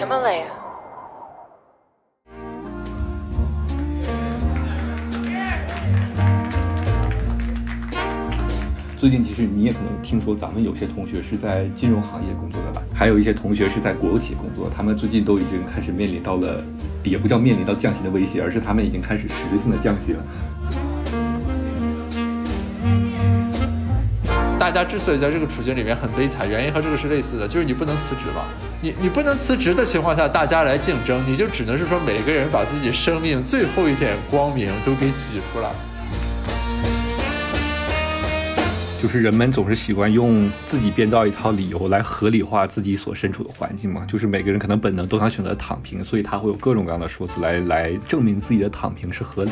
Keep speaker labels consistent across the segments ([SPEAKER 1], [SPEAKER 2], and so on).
[SPEAKER 1] Himalaya.
[SPEAKER 2] 最近其实你也可能听说，咱们有些同学是在金融行业工作的吧，还有一些同学是在国企工作，他们最近都已经开始面临到了，也不叫面临到降薪的威胁，而是他们已经开始实质性的降薪了。
[SPEAKER 3] 大家之所以在这个处境里面很悲惨，原因和这个是类似的，就是你不能辞职嘛。你你不能辞职的情况下，大家来竞争，你就只能是说每个人把自己生命最后一点光明都给挤出来。
[SPEAKER 2] 就是人们总是喜欢用自己编造一套理由来合理化自己所身处的环境嘛。就是每个人可能本能都想选择躺平，所以他会有各种各样的说辞来来证明自己的躺平是合理。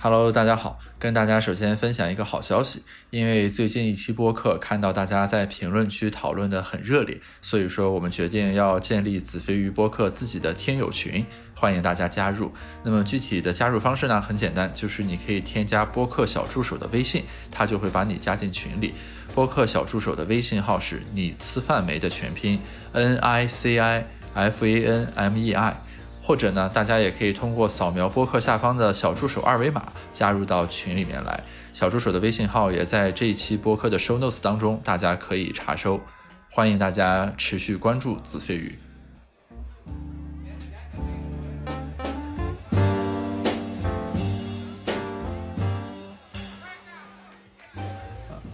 [SPEAKER 3] Hello，大家好，跟大家首先分享一个好消息，因为最近一期播客看到大家在评论区讨论的很热烈，所以说我们决定要建立子非鱼播客自己的听友群，欢迎大家加入。那么具体的加入方式呢，很简单，就是你可以添加播客小助手的微信，他就会把你加进群里。播客小助手的微信号是你吃饭没的全拼，N I C I F A N M E I。或者呢，大家也可以通过扫描播客下方的小助手二维码加入到群里面来。小助手的微信号也在这一期播客的 show notes 当中，大家可以查收。欢迎大家持续关注子飞鱼。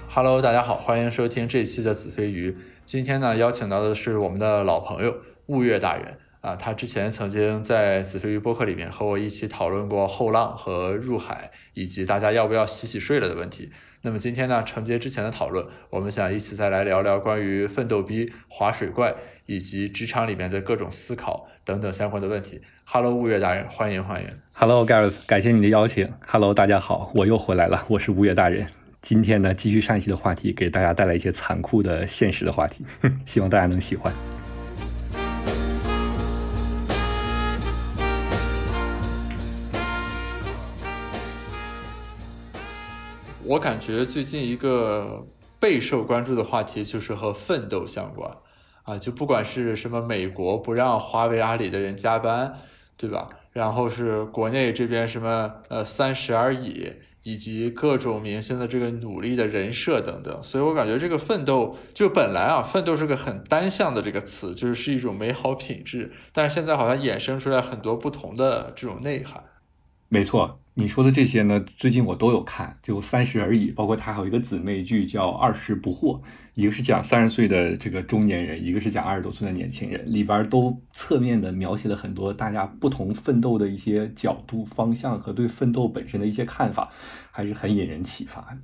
[SPEAKER 3] Hello，大家好，欢迎收听这一期的子飞鱼。今天呢，邀请到的是我们的老朋友雾月大人。啊，他之前曾经在子飞鱼播客里面和我一起讨论过后浪和入海，以及大家要不要洗洗睡了的问题。那么今天呢，承接之前的讨论，我们想一起再来聊聊关于奋斗逼、划水怪以及职场里面的各种思考等等相关的问题。Hello，吴越大人，欢迎欢迎。
[SPEAKER 2] Hello，Gareth，感谢你的邀请。Hello，大家好，我又回来了，我是吴越大人。今天呢，继续上一期的话题，给大家带来一些残酷的现实的话题，希望大家能喜欢。
[SPEAKER 3] 我感觉最近一个备受关注的话题就是和奋斗相关，啊，就不管是什么美国不让华为、阿里的人加班，对吧？然后是国内这边什么呃三十而已，以及各种明星的这个努力的人设等等，所以我感觉这个奋斗就本来啊，奋斗是个很单向的这个词，就是是一种美好品质，但是现在好像衍生出来很多不同的这种内涵。
[SPEAKER 2] 没错。你说的这些呢？最近我都有看，就三十而已，包括它还有一个姊妹剧叫《二十不惑》，一个是讲三十岁的这个中年人，一个是讲二十多岁的年轻人，里边都侧面的描写了很多大家不同奋斗的一些角度、方向和对奋斗本身的一些看法，还是很引人启发的。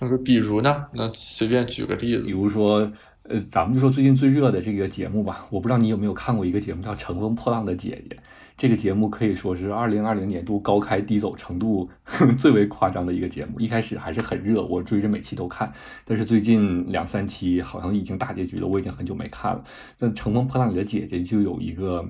[SPEAKER 3] 那说，比如呢？那随便举个例子，
[SPEAKER 2] 比如说，呃，咱们就说最近最热的这个节目吧，我不知道你有没有看过一个节目叫《乘风破浪的姐姐》。这个节目可以说是二零二零年度高开低走程度 最为夸张的一个节目。一开始还是很热，我追着每期都看。但是最近两三期好像已经大结局了，我已经很久没看了。那《乘风破浪里的姐姐》就有一个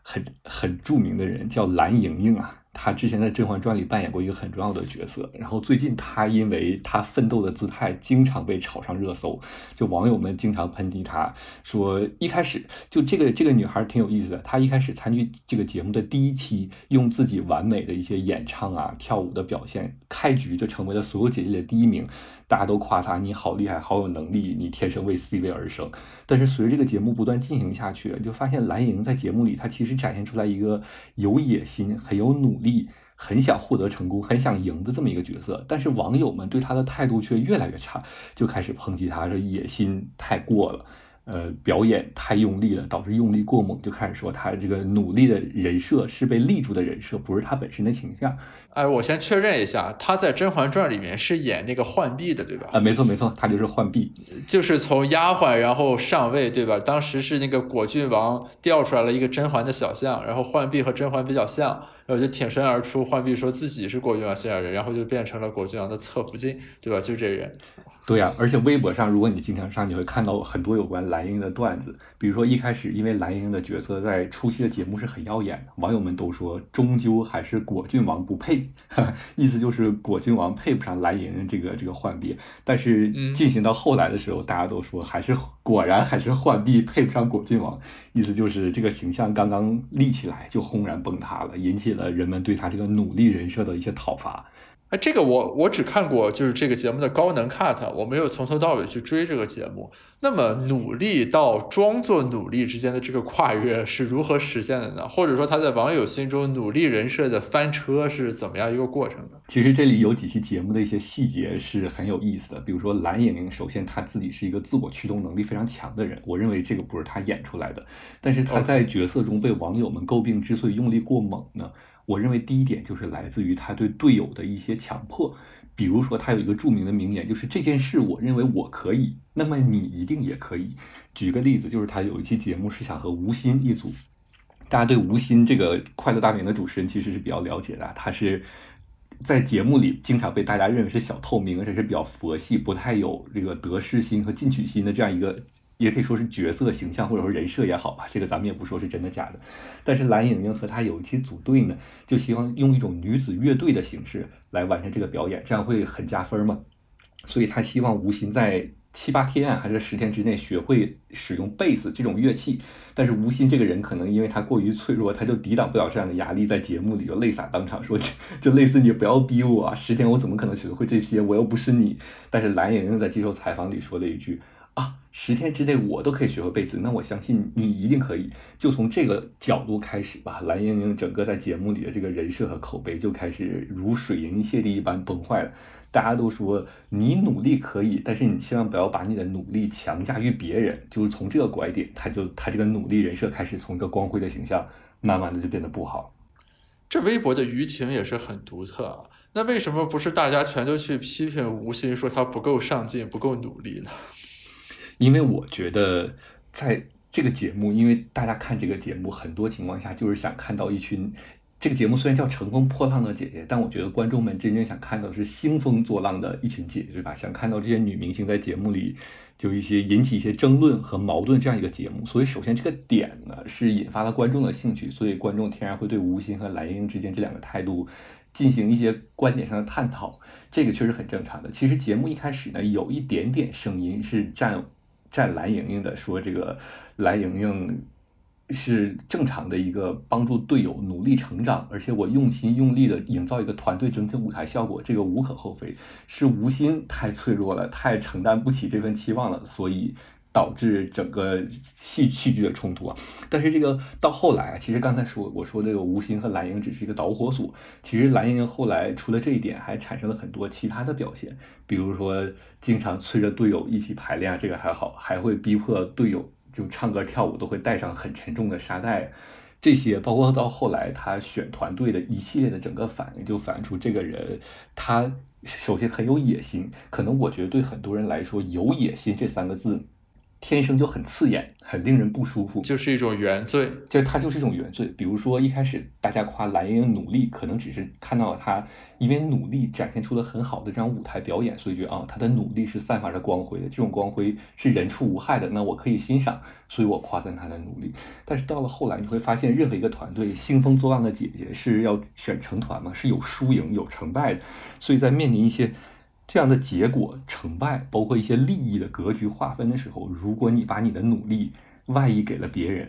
[SPEAKER 2] 很很著名的人，叫蓝盈莹啊。她之前在《甄嬛传》里扮演过一个很重要的角色，然后最近她因为她奋斗的姿态经常被炒上热搜，就网友们经常抨击她，说一开始就这个这个女孩挺有意思的，她一开始参与这个节目的第一期，用自己完美的一些演唱啊、跳舞的表现，开局就成为了所有姐姐的第一名。大家都夸他，你好厉害，好有能力，你天生为 C 位而生。但是随着这个节目不断进行下去，就发现蓝莹在节目里，她其实展现出来一个有野心、很有努力、很想获得成功、很想赢的这么一个角色。但是网友们对她的态度却越来越差，就开始抨击她，说野心太过了。呃，表演太用力了，导致用力过猛，就开始说他这个努力的人设是被立住的人设，不是他本身的形象。
[SPEAKER 3] 哎，我先确认一下，他在《甄嬛传》里面是演那个浣碧的，对吧？
[SPEAKER 2] 啊，没错没错，他就是浣碧，
[SPEAKER 3] 就是从丫鬟然后上位，对吧？当时是那个果郡王调出来了一个甄嬛的小像，然后浣碧和甄嬛比较像，然后就挺身而出，浣碧说自己是果郡王心爱人，然后就变成了果郡王的侧福晋，对吧？就这人。
[SPEAKER 2] 对呀、而且微博上，如果你经常上，你会看到很多有关蓝盈莹的段子。比如说一开始，因为蓝盈莹的角色在初期的节目是很耀眼的，网友们都说终究还是果郡王不配，意思就是果郡王配不上蓝盈莹这个这个浣碧。但是
[SPEAKER 3] 嗯
[SPEAKER 2] 进行到后来的时候，大家都说还是果然还是浣碧配不上果郡王，意思就是这个形象刚刚立起来就轰然崩塌了，引起了人们对他这个努力人设的一些讨伐。
[SPEAKER 3] 哎，这个我我只看过就是这个节目的高能 cut，我没有从头到尾去追这个节目。那么努力到装作努力之间的这个跨越是如何实现的呢？或者说他在网友心中努力人设的翻车是怎么样一个过程呢？
[SPEAKER 2] 其实这里有几期节目的一些细节是很有意思的，比如说蓝盈莹，首先她自己是一个自我驱动能力非常强的人，我认为这个不是她演出来的，但是她在角色中被网友们诟病之所以用力过猛呢，我认为第一点就是来自于他对队友的一些强迫，比如说他有一个著名的名言，就是这件事我认为我可以，那么你一定也可以。举个例子，就是他有一期节目是想和吴昕一组，大家对吴昕这个《快乐大本营》的主持人其实是比较了解的，他是在节目里经常被大家认为是小透明，而且是比较佛系，不太有这个得失心和进取心的这样一个，也可以说是角色形象或者说人设也好吧，这个咱们也不说是真的假的。但是蓝盈莹和她有一期组队呢，就希望用一种女子乐队的形式来完成这个表演，这样会很加分嘛。所以她希望吴昕在七八天还是十天之内学会使用贝斯这种乐器。但是吴昕这个人可能因为他过于脆弱，他就抵挡不了这样的压力，在节目里就泪洒当场，说就类似你不要逼我啊，十天我怎么可能学会这些？我又不是你。但是蓝盈莹在接受采访里说了一句。啊，十天之内我都可以学会背词，那我相信你一定可以。就从这个角度开始吧，蓝盈莹整个在节目里的这个人设和口碑就开始如水银泻地一般崩坏了。大家都说你努力可以，但是你千万不要把你的努力强加于别人。就是从这个拐点，他就他这个努力人设开始从一个光辉的形象，慢慢的就变得不好。
[SPEAKER 3] 这微博的舆情也是很独特啊。那为什么不是大家全都去批评吴昕，说他不够上进、不够努力呢？
[SPEAKER 2] 因为我觉得在这个节目，因为大家看这个节目，很多情况下就是想看到一群。这个节目虽然叫《乘风破浪的姐姐》，但我觉得观众们真正想看到的是兴风作浪的一群姐姐，对吧？想看到这些女明星在节目里就一些引起一些争论和矛盾这样一个节目。所以，首先这个点呢是引发了观众的兴趣，所以观众天然会对吴昕和蓝盈莹之间这两个态度进行一些观点上的探讨，这个确实很正常的。其实节目一开始呢，有一点点声音是站站蓝盈莹的，说这个蓝盈莹。是正常的一个帮助队友努力成长，而且我用心用力的营造一个团队整体舞台效果，这个无可厚非。是吴昕太脆弱了，太承担不起这份期望了，所以导致整个戏戏剧的冲突啊。但是这个到后来啊，其实刚才说我说这个吴昕和蓝盈只是一个导火索，其实蓝盈后来除了这一点，还产生了很多其他的表现，比如说经常催着队友一起排练，这个还好，还会逼迫队友。就唱歌跳舞都会带上很沉重的沙袋，这些包括到后来他选团队的一系列的整个反应，就反映出这个人他首先很有野心。可能我觉得对很多人来说，有野心这三个字天生就很刺眼，很令人不舒服，
[SPEAKER 3] 就是一种原罪。
[SPEAKER 2] 就它就是一种原罪。比如说一开始大家夸蓝盈莹努力，可能只是看到了她因为努力展现出了很好的这样舞台表演，所以觉得啊，她的努力是散发着光辉的，这种光辉是人畜无害的，那我可以欣赏，所以我夸赞她的努力。但是到了后来，你会发现，任何一个团队兴风作浪的姐姐是要选成团嘛，是有输赢有成败的，所以在面临一些。这样的结果、成败，包括一些利益的格局划分的时候，如果你把你的努力外溢给了别人，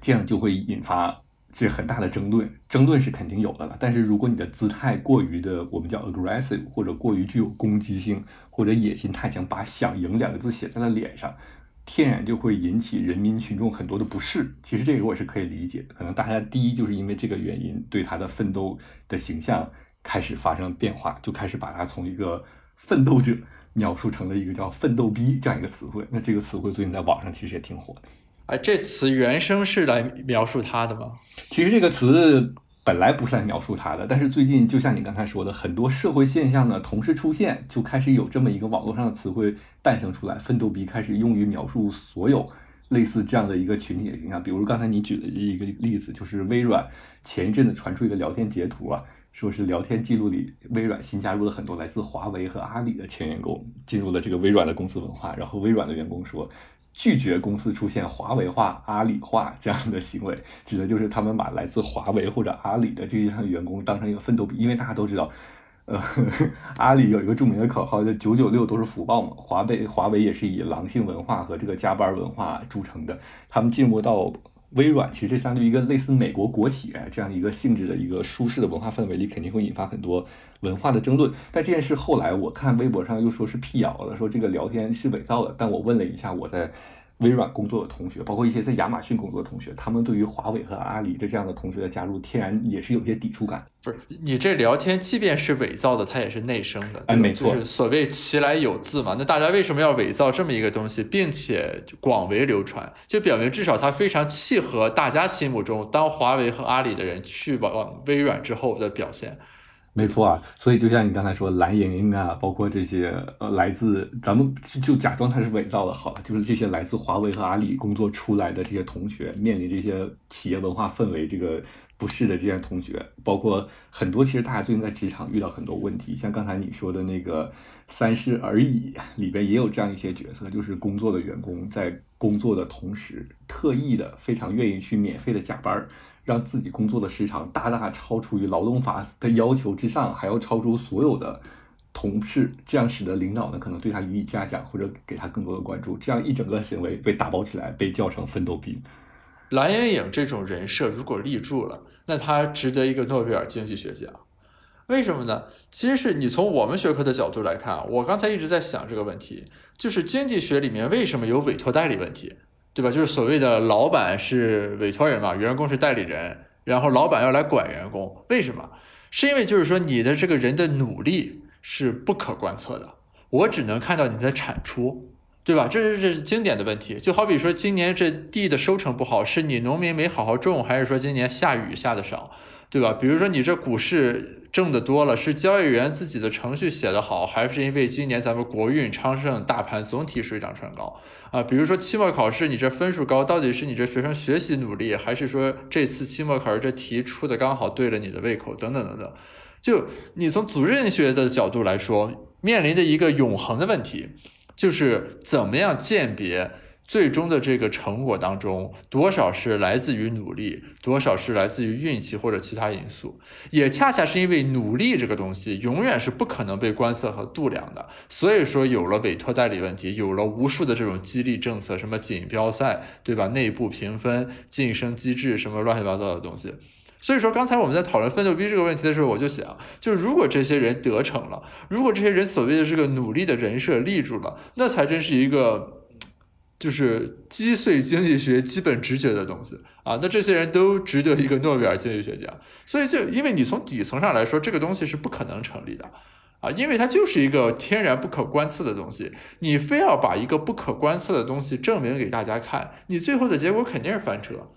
[SPEAKER 2] 这样就会引发这很大的争论。争论是肯定有的了，但是如果你的姿态过于的，我们叫 aggressive，或者过于具有攻击性，或者野心太强，把“想赢”两个字写在了脸上，天然就会引起人民群众很多的不适。其实这个我是可以理解的，可能大家第一就是因为这个原因，对他的奋斗的形象开始发生变化，就开始把他从一个奋斗者描述成了一个叫“奋斗逼”这样一个词汇。那这个词汇最近在网上其实也挺火的。
[SPEAKER 3] 哎，这词原声是来描述他的吗？
[SPEAKER 2] 其实这个词本来不是来描述他的，但是最近就像你刚才说的，很多社会现象呢同时出现，就开始有这么一个网络上的词汇诞生出来，“奋斗逼”开始用于描述所有类似这样的一个群体的形象。比如刚才你举的一个例子，就是微软前一阵子传出一个聊天截图啊。说是聊天记录里，微软新加入了很多来自华为和阿里的前员工，进入了这个微软的公司文化。然后微软的员工说，拒绝公司出现华为化、阿里化这样的行为，指的就是他们把来自华为或者阿里的这些员工当成一个奋斗，因为大家都知道。呃，阿里有一个著名的口号，叫“九九六都是福报”嘛。华为华为也是以狼性文化和这个加班文化著称的。他们进入到微软，其实这相对于一个类似美国国企这样一个性质的一个舒适的文化氛围里，肯定会引发很多文化的争论。但这件事后来我看微博上又说是辟谣了，说这个聊天是伪造的。但我问了一下我在。微软工作的同学，包括一些在亚马逊工作的同学，他们对于华为和阿里的这样的同学的加入，天然也是有些抵触感。
[SPEAKER 3] 不是你这聊天，即便是伪造的，它也是内生的。
[SPEAKER 2] 哎，没错，
[SPEAKER 3] 就是所谓其来有自嘛。那大家为什么要伪造这么一个东西，并且广为流传？就表明至少它非常契合大家心目中当华为和阿里的人去往微软之后的表现。
[SPEAKER 2] 没错啊，所以就像你刚才说蓝莹莹啊，包括这些呃来自咱们就就假装它是伪造的，好了，就是这些来自华为和阿里工作出来的这些同学，面临这些企业文化氛围这个不适的这些同学，包括很多其实大家最近在职场遇到很多问题，像刚才你说的那个三十而已里边也有这样一些角色，就是工作的员工在工作的同时，特意的非常愿意去免费的加班儿。让自己工作的时长大大超出于劳动法的要求之上，还要超出所有的同事，这样使得领导呢可能对他予以嘉奖或者给他更多的关注，这样一整个行为被打包起来，被叫成奋斗兵。
[SPEAKER 3] 蓝莹莹这种人设如果立住了，那他值得一个诺贝尔经济学奖。为什么呢？其实是你从我们学科的角度来看，我刚才一直在想这个问题，就是经济学里面为什么有委托代理问题？对吧？就是所谓的老板是委托人嘛，员工是代理人，然后老板要来管员工，为什么？是因为就是说你的这个人的努力是不可观测的，我只能看到你的产出，对吧？这是这是经典的问题。就好比说今年这地的收成不好，是你农民没好好种，还是说今年下雨下的少？对吧？比如说你这股市挣得多了，是交易员自己的程序写得好，还是因为今年咱们国运昌盛，大盘总体水涨船高啊？比如说期末考试你这分数高，到底是你这学生学习努力，还是说这次期末考试这题出的刚好对了你的胃口？等等等等。就你从组织学的角度来说，面临的一个永恒的问题，就是怎么样鉴别。最终的这个成果当中，多少是来自于努力，多少是来自于运气或者其他因素，也恰恰是因为努力这个东西永远是不可能被观测和度量的，所以说有了委托代理问题，有了无数的这种激励政策，什么锦标赛，对吧？内部评分、晋升机制，什么乱七八糟的东西。所以说，刚才我们在讨论奋斗逼这个问题的时候，我就想，就如果这些人得逞了，如果这些人所谓的这个努力的人设立住了，那才真是一个。就是击碎经济学基本直觉的东西啊，那这些人都值得一个诺贝尔经济学奖。所以，就因为你从底层上来说，这个东西是不可能成立的啊，因为它就是一个天然不可观测的东西。你非要把一个不可观测的东西证明给大家看，你最后的结果肯定是翻车，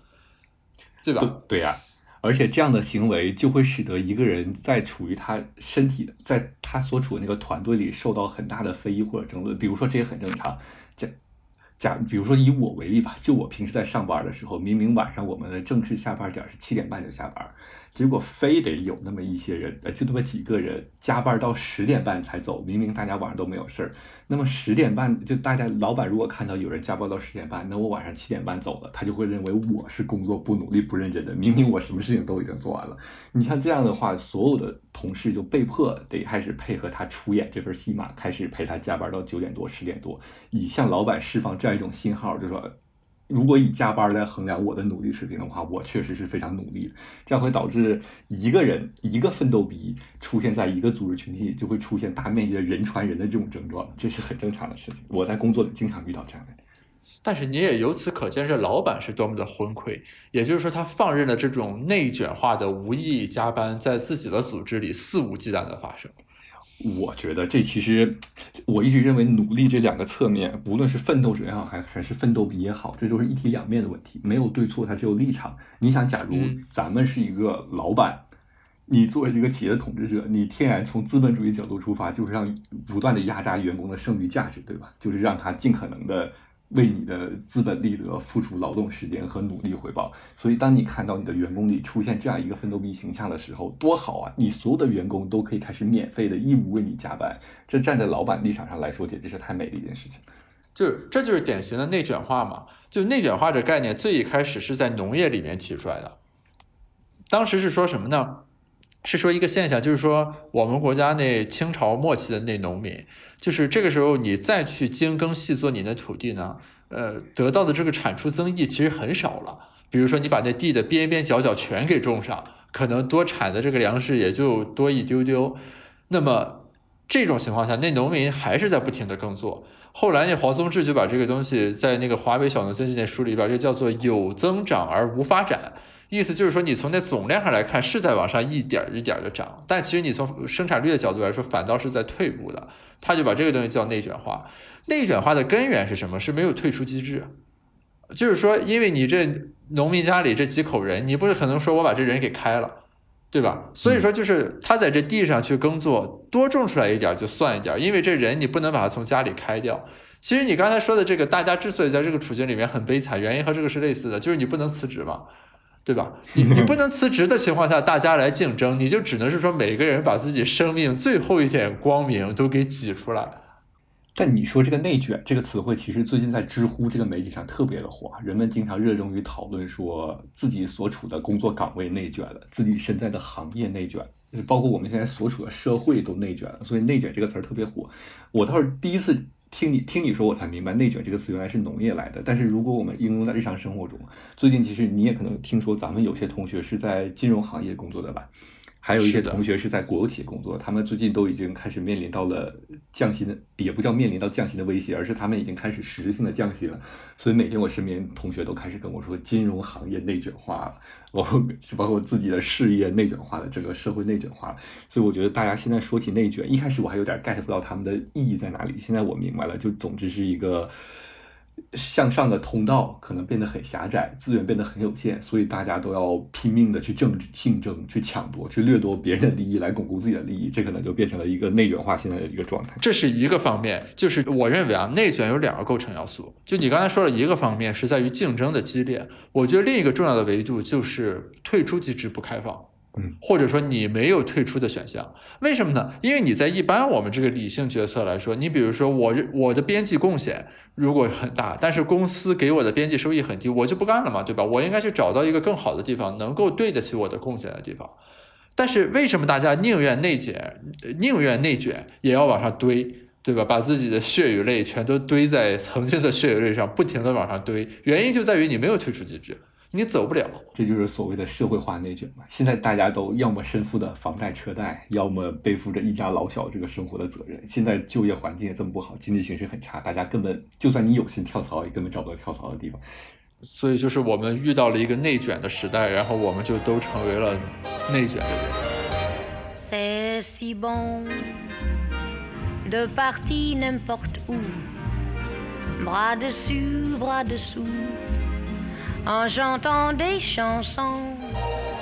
[SPEAKER 3] 对吧？
[SPEAKER 2] 对呀，而且这样的行为就会使得一个人在处于他身体，在他所处的那个团队里受到很大的非议或者争论。比如说，这也很正常。假假比如说以我为例吧，就我平时在上班的时候，明明晚上我们的正式下班点是七点半就下班，结果非得有那么一些人，呃，就那么几个人加班到十点半才走，明明大家晚上都没有事儿。那么十点半就大家老板如果看到有人加班到十点半，那我晚上七点半走了，他就会认为我是工作不努力不认真的。明明我什么事情都已经做完了。你像这样的话，所有的同事就被迫得开始配合他出演这份戏码，开始陪他加班到九点多十点多，以向老板释放这样一种信号，就说。如果以加班来衡量我的努力水平的话，我确实是非常努力的。这样会导致一个人一个奋斗比出现在一个组织群体里，就会出现大面积的人传人的这种症状，这是很正常的事情。我在工作里经常遇到这样的。
[SPEAKER 3] 但是你也由此可见，这老板是多么的昏聩。也就是说，他放任了这种内卷化的无意义加班在自己的组织里肆无忌惮的发生。
[SPEAKER 2] 我觉得这其实，我一直认为努力这两个侧面，无论是奋斗者也好，还还是奋斗比也好，这都是一体两面的问题，没有对错，它只有立场。你想，假如咱们是一个老板，你作为这个企业的统治者，你天然从资本主义角度出发，就是让不断的压榨员工的剩余价值，对吧？就是让他尽可能的为你的资本利得付出劳动时间和努力回报。所以，当你看到你的员工里出现这样一个奋斗逼形象的时候，多好啊！你所有的员工都可以开始免费的义务为你加班，这站在老板立场上来说，简直是太美的一件事情。
[SPEAKER 3] 就这就是典型的内卷化嘛？就内卷化这概念最一开始是在农业里面提出来的，当时是说什么呢？是说一个现象，就是说我们国家那清朝末期的那农民，就是这个时候你再去精耕细作你的土地呢，呃，得到的这个产出增益其实很少了。比如说你把那地的边边角角全给种上，可能多产的这个粮食也就多一丢丢。那么这种情况下，那农民还是在不停的耕作。后来那黄宗智就把这个东西在那个华北小农经济那书里边，这叫做有增长而无发展。意思就是说，你从那总量上来看是在往上一点一点的涨，但其实你从生产率的角度来说，反倒是在退步的。他就把这个东西叫内卷化。内卷化的根源是什么？是没有退出机制。就是说，因为你这农民家里这几口人，你不是可能说我把这人给开了，对吧？所以说，就是他在这地上去耕作，多种出来一点就算一点，因为这人你不能把他从家里开掉。其实你刚才说的这个，大家之所以在这个处境里面很悲惨，原因和这个是类似的，就是你不能辞职嘛。对吧？你你不能辞职的情况下，大家来竞争，你就只能是说每个人把自己生命最后一点光明都给挤出来。
[SPEAKER 2] 但你说这个“内卷”这个词汇，其实最近在知乎这个媒体上特别的火，人们经常热衷于讨论说自己所处的工作岗位内卷了，自己身在的行业内卷，包括我们现在所处的社会都内卷了。所以“内卷”这个词儿特别火。我倒是第一次。听你听你说，我才明白“内卷”这个词原来是农业来的。但是如果我们应用在日常生活中，最近其实你也可能听说，咱们有些同学是在金融行业工作的吧？还有一些同学是在国有企业工作，他们最近都已经开始面临到了降薪的，也不叫面临到降薪的威胁，而是他们已经开始实质性的降薪了。所以每天我身边同学都开始跟我说，金融行业内卷化了，包括包括自己的事业内卷化了，整个社会内卷化了。所以我觉得大家现在说起内卷，一开始我还有点 get 不到他们的意义在哪里，现在我明白了，就总之是一个。向上的通道可能变得很狭窄，资源变得很有限，所以大家都要拼命的去争竞争、去抢夺、去掠夺别人的利益来巩固自己的利益，这可能就变成了一个内卷化现在的一个状态。
[SPEAKER 3] 这是一个方面，就是我认为啊，内卷有两个构成要素。就你刚才说了一个方面是在于竞争的激烈，我觉得另一个重要的维度就是退出机制不开放。
[SPEAKER 2] 嗯，
[SPEAKER 3] 或者说你没有退出的选项，为什么呢？因为你在一般我们这个理性决策来说，你比如说我我的边际贡献如果很大，但是公司给我的边际收益很低，我就不干了嘛，对吧？我应该去找到一个更好的地方，能够对得起我的贡献的地方。但是为什么大家宁愿内减，宁愿内卷，也要往上堆，对吧？把自己的血与泪全都堆在曾经的血与泪上，不停的往上堆，原因就在于你没有退出机制。你走不了，
[SPEAKER 2] 这就是所谓的社会化内卷嘛。现在大家都要么身负的房贷车贷，要么背负着一家老小这个生活的责任。现在就业环境也这么不好，经济形势很差，大家根本就算你有心跳槽，也根本找不到跳槽的地方。
[SPEAKER 3] 所以就是我们遇到了一个内卷的时代，然后我们就都成为了内卷的
[SPEAKER 2] 人。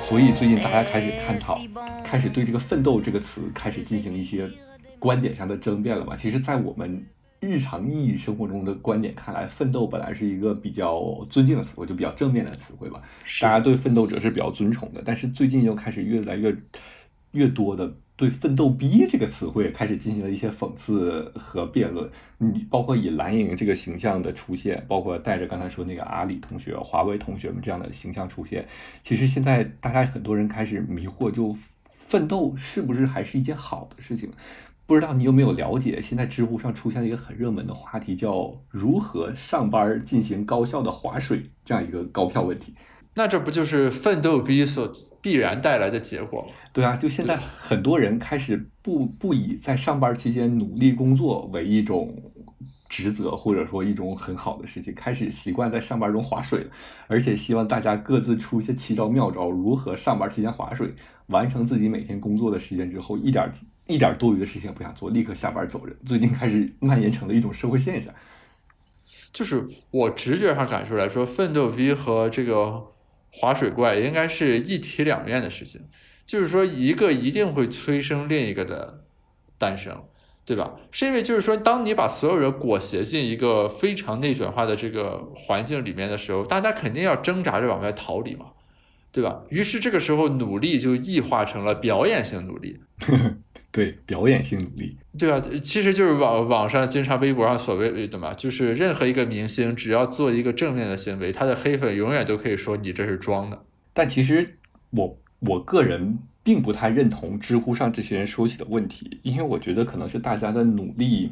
[SPEAKER 2] 所以最近大家开始探讨，开始对这个“奋斗”这个词开始进行一些观点上的争辩了吧？其实，在我们日常意义生活中的观点看来，“奋斗”本来是一个比较尊敬的词汇，就比较正面的词汇吧。大家对奋斗者是比较尊崇的，但是最近又开始越来越越多的。对“奋斗逼”这个词汇开始进行了一些讽刺和辩论，你包括以蓝莹这个形象的出现，包括带着刚才说那个阿里同学、华为同学们这样的形象出现，其实现在大家很多人开始迷惑，就奋斗是不是还是一件好的事情？不知道你有没有了解？现在知乎上出现了一个很热门的话题，叫如何上班进行高效的划水这样一个高票问题。
[SPEAKER 3] 那这不就是奋斗逼所必然带来的结果吗？
[SPEAKER 2] 对啊，就现在很多人开始不不以在上班期间努力工作为一种职责，或者说一种很好的事情，开始习惯在上班中划水，而且希望大家各自出一些奇招妙招，如何上班期间划水，完成自己每天工作的时间之后，一点一点多余的事情也不想做，立刻下班走人。最近开始蔓延成了一种社会现象，
[SPEAKER 3] 就是我直觉上感受来说，奋斗逼和这个。划水怪应该是一体两面的事情，就是说一个一定会催生另一个的诞生，对吧？是因为就是说，当你把所有人裹挟进一个非常内卷化的这个环境里面的时候，大家肯定要挣扎着往外逃离嘛，对吧？于是这个时候努力就异化成了表演性努力。
[SPEAKER 2] 对，表演性努力。
[SPEAKER 3] 对啊，其实就是网网上经常微博上所谓的嘛，就是任何一个明星只要做一个正面的行为，他的黑粉永远都可以说你这是装的。
[SPEAKER 2] 但其实我我个人。并不太认同知乎上这些人说起的问题，因为我觉得可能是大家的努力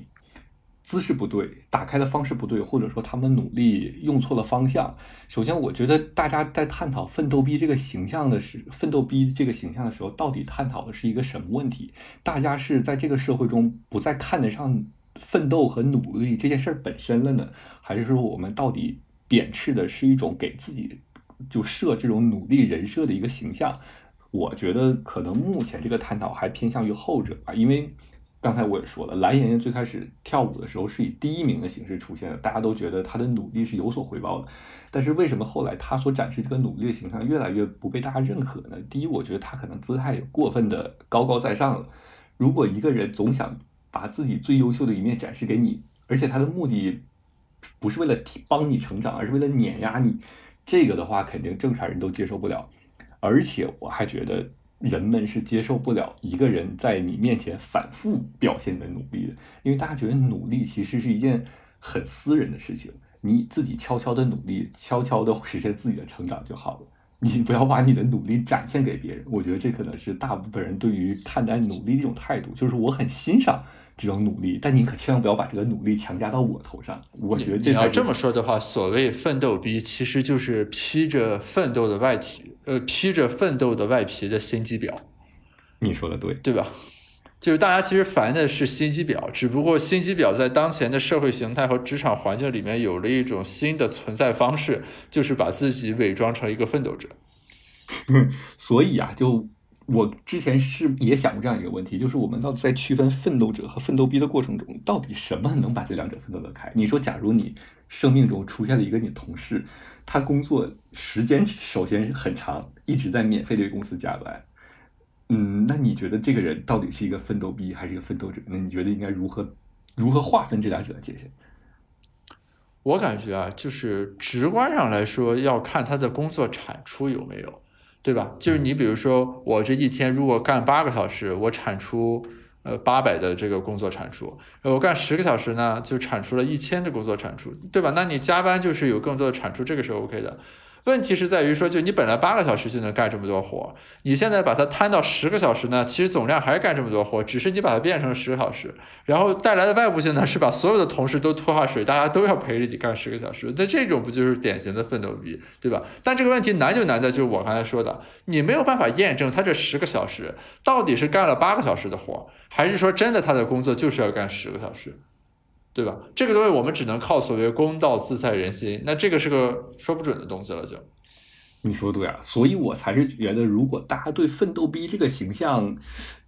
[SPEAKER 2] 姿势不对，打开的方式不对，或者说他们努力用错了方向。首先，我觉得大家在探讨奋斗逼这个形象的时奋斗逼这个形象的时候，到底探讨的是一个什么问题？大家是在这个社会中不再看得上奋斗和努力这件事儿本身了呢，还是说我们到底贬斥的是一种给自己就设这种努力人设的一个形象？我觉得可能目前这个探讨还偏向于后者吧，因为刚才我也说了，蓝妍妍最开始跳舞的时候是以第一名的形式出现的，大家都觉得她的努力是有所回报的。但是为什么后来她所展示这个努力的形象越来越不被大家认可呢？第一，我觉得她可能姿态过分的高高在上了。如果一个人总想把自己最优秀的一面展示给你，而且他的目的不是为了帮你成长，而是为了碾压你，这个的话肯定正常人都接受不了。而且我还觉得人们是接受不了一个人在你面前反复表现的努力的，因为大家觉得努力其实是一件很私人的事情，你自己悄悄的努力，悄悄的实现自己的成长就好了，你不要把你的努力展现给别人。我觉得这可能是大部分人对于看待努力的一种态度，就是我很欣赏这种努力，但你可千万不要把这个努力强加到我头上。我觉得你
[SPEAKER 3] 要这么说的话，所谓奋斗逼，其实就是披着奋斗的外体。呃，披着奋斗的外皮的心机婊，
[SPEAKER 2] 你说的对，
[SPEAKER 3] 对吧？就是大家其实烦的是心机婊，只不过心机婊在当前的社会形态和职场环境里面有了一种新的存在方式，就是把自己伪装成一个奋斗者。
[SPEAKER 2] 所以啊，就我之前是也想过这样一个问题，就是我们到底在区分奋斗者和奋斗逼的过程中，到底什么能把这两者分得开？你说，假如你生命中出现了一个你同事。他工作时间首先很长，一直在免费为公司加班。嗯，那你觉得这个人到底是一个奋斗逼还是一个奋斗者？那你觉得应该如何如何划分这两者的界限？
[SPEAKER 3] 我感觉啊，就是直观上来说，要看他的工作产出有没有，对吧？就是你比如说，我这一天如果干八个小时，我产出。呃，八百的这个工作产出，我干十个小时呢，就产出了一千的工作产出，对吧？那你加班就是有更多的产出，这个是 OK 的。问题是在于说，就你本来八个小时就能干这么多活，你现在把它摊到十个小时呢，其实总量还是干这么多活，只是你把它变成十个小时，然后带来的外部性呢，是把所有的同事都拖下水，大家都要陪着你干十个小时，那这种不就是典型的奋斗逼，对吧？但这个问题难就难在就是我刚才说的，你没有办法验证他这十个小时到底是干了八个小时的活，还是说真的他的工作就是要干十个小时。对吧？这个东西我们只能靠所谓公道自在人心，那这个是个说不准的东西了。就
[SPEAKER 2] 你说对啊，所以我才是觉得，如果大家对奋斗逼这个形象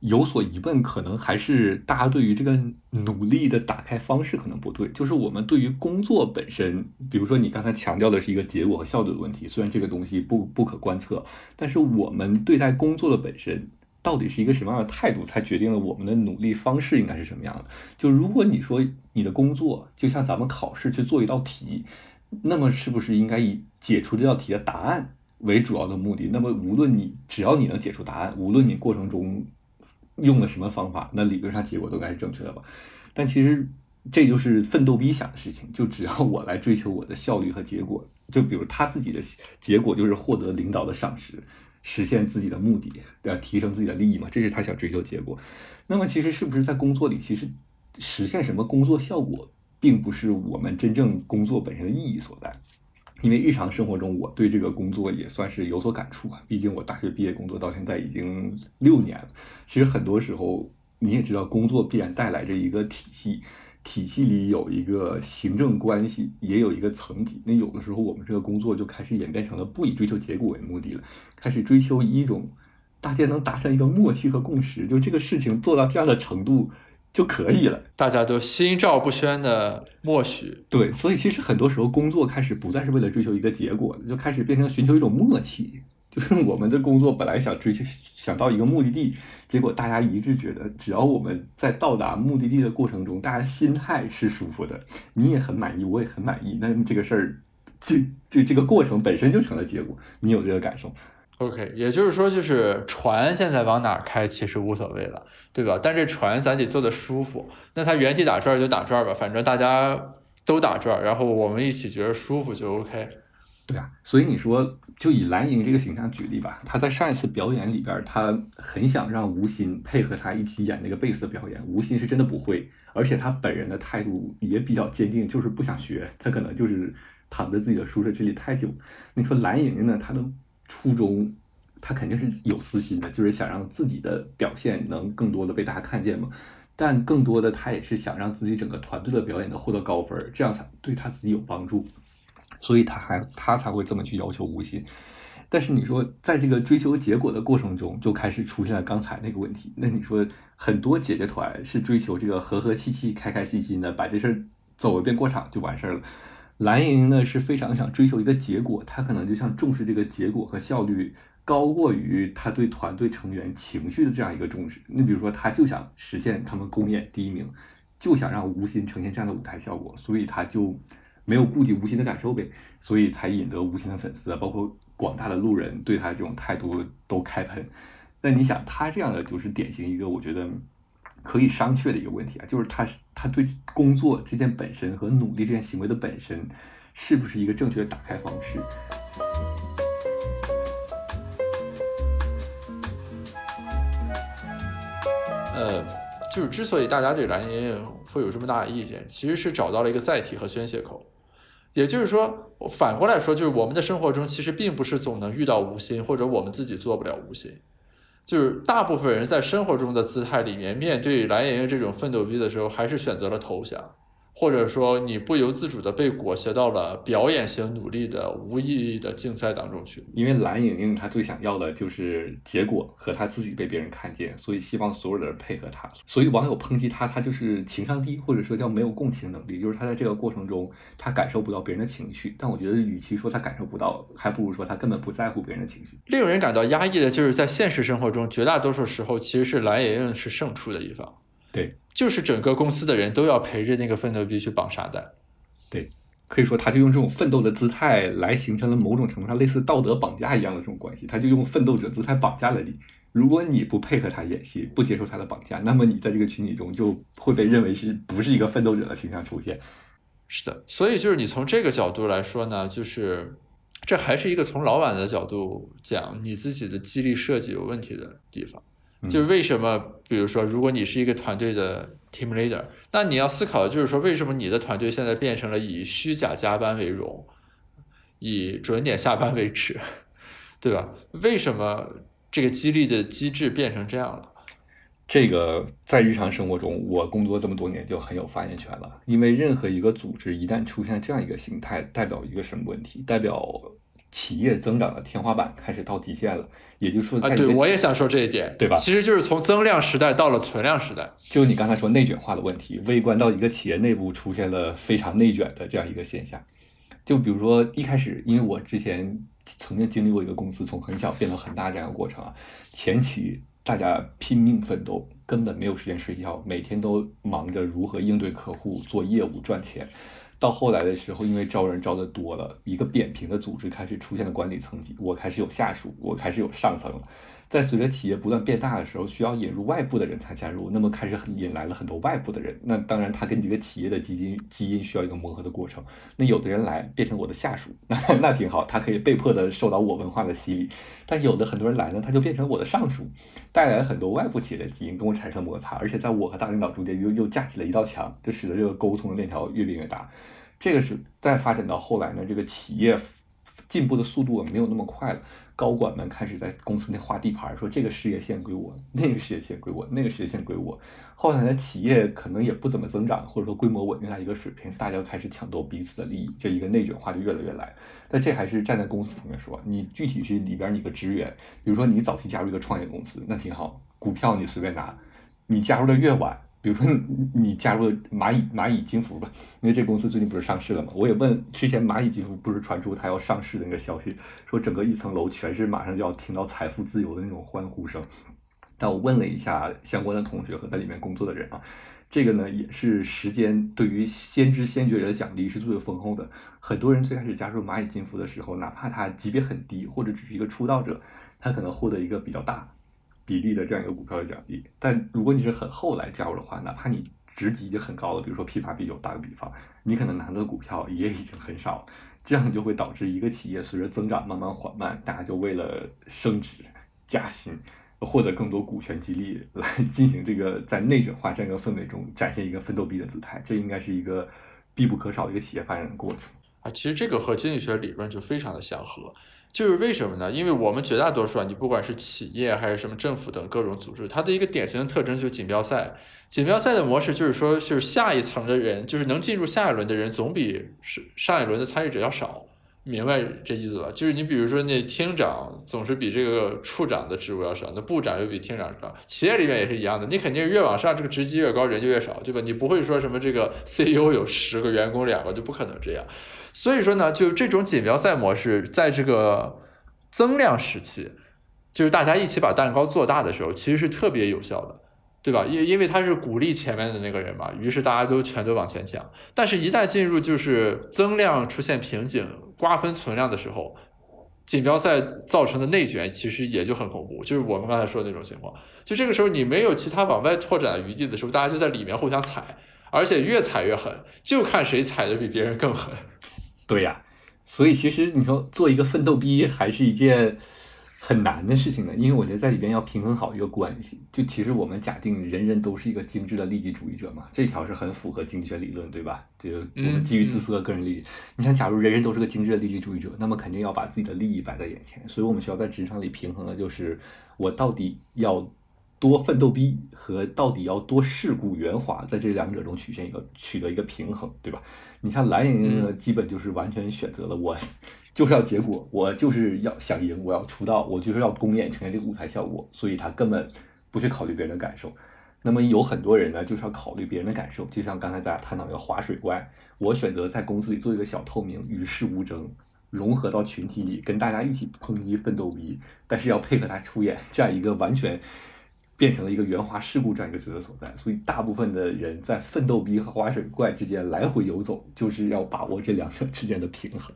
[SPEAKER 2] 有所疑问，可能还是大家对于这个努力的打开方式可能不对。就是我们对于工作本身，比如说你刚才强调的是一个结果和效率的问题，虽然这个东西不不可观测，但是我们对待工作的本身。到底是一个什么样的态度，才决定了我们的努力方式应该是什么样的？就如果你说你的工作就像咱们考试去做一道题，那么是不是应该以解除这道题的答案为主要的目的？那么无论你只要你能解出答案，无论你过程中用了什么方法，那理论上结果都该是正确的吧？但其实这就是奋斗逼想的事情，就只要我来追求我的效率和结果，就比如他自己的结果就是获得领导的赏识。实现自己的目的，要提升自己的利益嘛，这是他想追求结果。那么，其实是不是在工作里，其实实现什么工作效果，并不是我们真正工作本身的意义所在。因为日常生活中，我对这个工作也算是有所感触啊。毕竟我大学毕业工作到现在已经六年了。其实很多时候，你也知道，工作必然带来着一个体系。体系里有一个行政关系，也有一个层级。那有的时候，我们这个工作就开始演变成了不以追求结果为目的了，开始追求一种大家能达成一个默契和共识，就这个事情做到这样的程度就可以了，
[SPEAKER 3] 大家都心照不宣的默许。
[SPEAKER 2] 对，所以其实很多时候工作开始不再是为了追求一个结果，就开始变成寻求一种默契。就是我们的工作本来想追求想到一个目的地，结果大家一致觉得，只要我们在到达目的地的过程中，大家心态是舒服的，你也很满意，我也很满意，那这个事儿，这这这个过程本身就成了结果。你有这个感受
[SPEAKER 3] ？OK，也就是说，就是船现在往哪儿开其实无所谓了，对吧？但这船咱得坐的舒服，那它原地打转就打转吧，反正大家都打转，然后我们一起觉得舒服就 OK。
[SPEAKER 2] 对啊，所以你说就以蓝莹这个形象举例吧，他在上一次表演里边，他很想让吴昕配合他一起演那个贝斯的表演，吴昕是真的不会，而且他本人的态度也比较坚定，就是不想学，他可能就是躺在自己的舒适区里太久。你说蓝莹呢，他的。初衷，他肯定是有私心的，就是想让自己的表现能更多的被大家看见嘛。但更多的，他也是想让自己整个团队的表演能获得高分，这样才对他自己有帮助。所以他还他才会这么去要求吴昕。但是你说，在这个追求结果的过程中，就开始出现了刚才那个问题。那你说，很多姐姐团是追求这个和和气气、开开心心的，把这事儿走一遍过场就完事儿了。蓝莹呢是非常想追求一个结果，她可能就像重视这个结果和效率高过于她对团队成员情绪的这样一个重视。你比如说，她就想实现他们公演第一名，就想让吴昕呈现这样的舞台效果，所以她就没有顾及吴昕的感受呗，所以才引得吴昕的粉丝啊，包括广大的路人对他这种态度都开喷。那你想，他这样的就是典型一个，我觉得。可以商榷的一个问题啊，就是他他对工作这件本身和努力这件行为的本身，是不是一个正确的打开方式？
[SPEAKER 3] 呃，就是之所以大家对蓝莹莹会有这么大的意见，其实是找到了一个载体和宣泄口。也就是说，反过来说，就是我们的生活中其实并不是总能遇到无心，或者我们自己做不了无心。就是大部分人在生活中的姿态里面，面对蓝莹莹这种奋斗逼的时候，还是选择了投降。或者说，你不由自主的被裹挟到了表演型努力的无意义的竞赛当中去。
[SPEAKER 2] 因为蓝莹莹她最想要的就是结果和她自己被别人看见，所以希望所有的人配合她。所以网友抨击她，她就是情商低，或者说叫没有共情能力，就是她在这个过程中她感受不到别人的情绪。但我觉得，与其说她感受不到，还不如说她根本不在乎别人的情绪。
[SPEAKER 3] 令人感到压抑的就是在现实生活中，绝大多数时候其实是蓝莹莹是胜出的一方。
[SPEAKER 2] 对。
[SPEAKER 3] 就是整个公司的人都要陪着那个奋斗逼去绑沙袋，
[SPEAKER 2] 对，可以说他就用这种奋斗的姿态来形成了某种程度上类似道德绑架一样的这种关系，他就用奋斗者姿态绑架了你。如果你不配合他演戏，不接受他的绑架，那么你在这个群体中就会被认为是不是一个奋斗者的形象出现。
[SPEAKER 3] 是的，所以就是你从这个角度来说呢，就是这还是一个从老板的角度讲你自己的激励设计有问题的地方。就是为什么，比如说，如果你是一个团队的 team leader，那你要思考的就是说，为什么你的团队现在变成了以虚假加班为荣，以准点下班为耻，对吧？为什么这个激励的机制变成这样了？
[SPEAKER 2] 这个在日常生活中，我工作这么多年就很有发言权了。因为任何一个组织一旦出现这样一个形态，代表一个什么问题？代表。企业增长的天花板开始到极限了，也就是说，
[SPEAKER 3] 啊，对我也想说这一点，
[SPEAKER 2] 对吧？
[SPEAKER 3] 其实就是从增量时代到了存量时代，
[SPEAKER 2] 就你刚才说内卷化的问题，微观到一个企业内部出现了非常内卷的这样一个现象。就比如说一开始，因为我之前曾经经历过一个公司从很小变到很大这样的过程啊，前期大家拼命奋斗，根本没有时间睡觉，每天都忙着如何应对客户、做业务、赚钱。到后来的时候，因为招人招的多了，一个扁平的组织开始出现了管理层级，我开始有下属，我开始有上层了。在随着企业不断变大的时候，需要引入外部的人才加入，那么开始引来了很多外部的人。那当然，他跟这个企业的基因基因需要一个磨合的过程。那有的人来变成我的下属，那那挺好，他可以被迫的受到我文化的洗礼。但有的很多人来呢，他就变成我的上属，带来了很多外部企业的基因跟我产生摩擦，而且在我和大领导中间又又架起了一道墙，就使得这个沟通的链条越变越大。这个是再发展到后来呢，这个企业进步的速度没有那么快了。高管们开始在公司内画地盘，说这个事业线归我，那个事业线归我，那个事业线归我。后来的企业可能也不怎么增长，或者说规模稳定在一个水平，大家开始抢夺彼此的利益，这一个内卷化就越来越来。但这还是站在公司层面说，你具体是里边你个职员，比如说你早期加入一个创业公司，那挺好，股票你随便拿。你加入的越晚，比如说你加入蚂蚁蚂蚁金服吧，因为这公司最近不是上市了嘛？我也问之前蚂蚁金服不是传出它要上市的那个消息，说整个一层楼全是马上就要听到财富自由的那种欢呼声。但我问了一下相关的同学和在里面工作的人啊，这个呢也是时间对于先知先觉者的奖励是最为丰厚的。很多人最开始加入蚂蚁金服的时候，哪怕他级别很低或者只是一个出道者，他可能获得一个比较大。比例的这样一个股票的奖励，但如果你是很后来加入的话，哪怕你职级已经很高了，比如说 P 八 P 九打个比方，你可能拿到的股票也已经很少，这样就会导致一个企业随着增长慢慢缓慢，大家就为了升职加薪，获得更多股权激励来进行这个在内卷化这样一个氛围中展现一个奋斗逼的姿态，这应该是一个必不可少的一个企业发展的过程
[SPEAKER 3] 啊。其实这个和经济学理论就非常的相合。就是为什么呢？因为我们绝大多数啊，你不管是企业还是什么政府等各种组织，它的一个典型的特征就是锦标赛。锦标赛的模式就是说，就是下一层的人，就是能进入下一轮的人，总比上上一轮的参与者要少。明白这意思吧？就是你比如说，那厅长总是比这个处长的职务要少，那部长又比厅长少。企业里面也是一样的，你肯定越往上，这个职级越高，人就越少，对吧？你不会说什么这个 CEO 有十个员工两个，就不可能这样。所以说呢，就这种锦标赛模式，在这个增量时期，就是大家一起把蛋糕做大的时候，其实是特别有效的，对吧？因因为他是鼓励前面的那个人嘛，于是大家都全都往前抢。但是，一旦进入就是增量出现瓶颈、瓜分存量的时候，锦标赛造成的内卷其实也就很恐怖，就是我们刚才说的那种情况。就这个时候，你没有其他往外拓展余地的时候，大家就在里面互相踩，而且越踩越狠，就看谁踩的比别人更狠。
[SPEAKER 2] 对呀，所以其实你说做一个奋斗逼还是一件很难的事情呢，因为我觉得在里边要平衡好一个关系。就其实我们假定人人都是一个精致的利己主义者嘛，这条是很符合经济学理论，对吧？就我们基于自私的个人利益。你想，假如人人都是个精致的利己主义者，那么肯定要把自己的利益摆在眼前。所以我们需要在职场里平衡的就是我到底要多奋斗逼和到底要多世故圆滑，在这两者中取现一个取得一个平衡，对吧？你像蓝莹莹呢，基本就是完全选择了我就是要结果，我就是要想赢，我要出道，我就是要公演呈现这个舞台效果，所以他根本不去考虑别人的感受。那么有很多人呢，就是要考虑别人的感受，就像刚才大家探讨一个划水怪，我选择在公司里做一个小透明，与世无争，融合到群体里，跟大家一起抨击奋斗逼，但是要配合他出演这样一个完全。变成了一个圆滑世故这样一个角色所在，所以大部分的人在奋斗逼和划水怪之间来回游走，就是要把握这两者之间的平衡。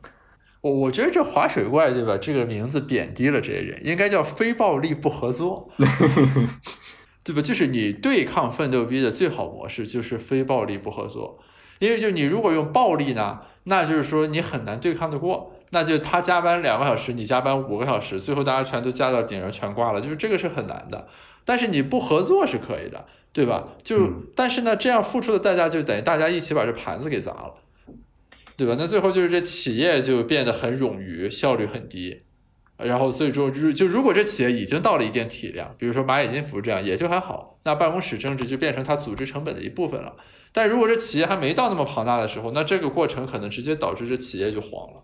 [SPEAKER 3] 我我觉得这划水怪对吧？这个名字贬低了这些人，应该叫非暴力不合作，对吧？就是你对抗奋斗逼的最好模式就是非暴力不合作，因为就你如果用暴力呢，那就是说你很难对抗得过，那就他加班两个小时，你加班五个小时，最后大家全都加到顶上全挂了，就是这个是很难的。但是你不合作是可以的，对吧？就但是呢，这样付出的代价就等于大家一起把这盘子给砸了，对吧？那最后就是这企业就变得很冗余，效率很低，然后最终就就如果这企业已经到了一定体量，比如说蚂蚁金服这样，也就还好，那办公室政治就变成它组织成本的一部分了。但如果这企业还没到那么庞大的时候，那这个过程可能直接导致这企业就黄了。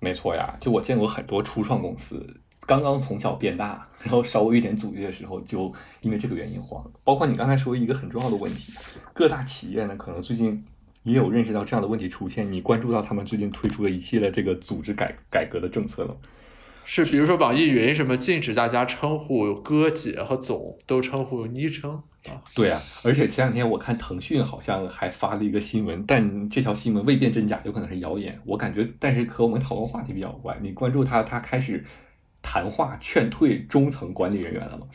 [SPEAKER 2] 没错呀，就我见过很多初创公司。刚刚从小变大，然后稍微一点阻力的时候，就因为这个原因黄。包括你刚才说一个很重要的问题，各大企业呢，可能最近也有认识到这样的问题出现。你关注到他们最近推出的一系列这个组织改改革的政策了？
[SPEAKER 3] 是，比如说网易云什么禁止大家称呼哥姐和总都称呼昵称啊？
[SPEAKER 2] 对啊，而且前两天我看腾讯好像还发了一个新闻，但这条新闻未辨真假，有可能是谣言。我感觉，但是和我们讨论话题比较有关。你关注他，他开始。谈话劝退中层管理人员了吗？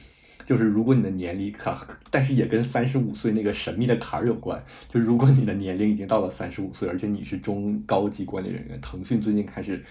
[SPEAKER 2] 就是如果你的年龄卡，但是也跟三十五岁那个神秘的坎儿有关。就是如果你的年龄已经到了三十五岁，而且你是中高级管理人员，腾讯最近开始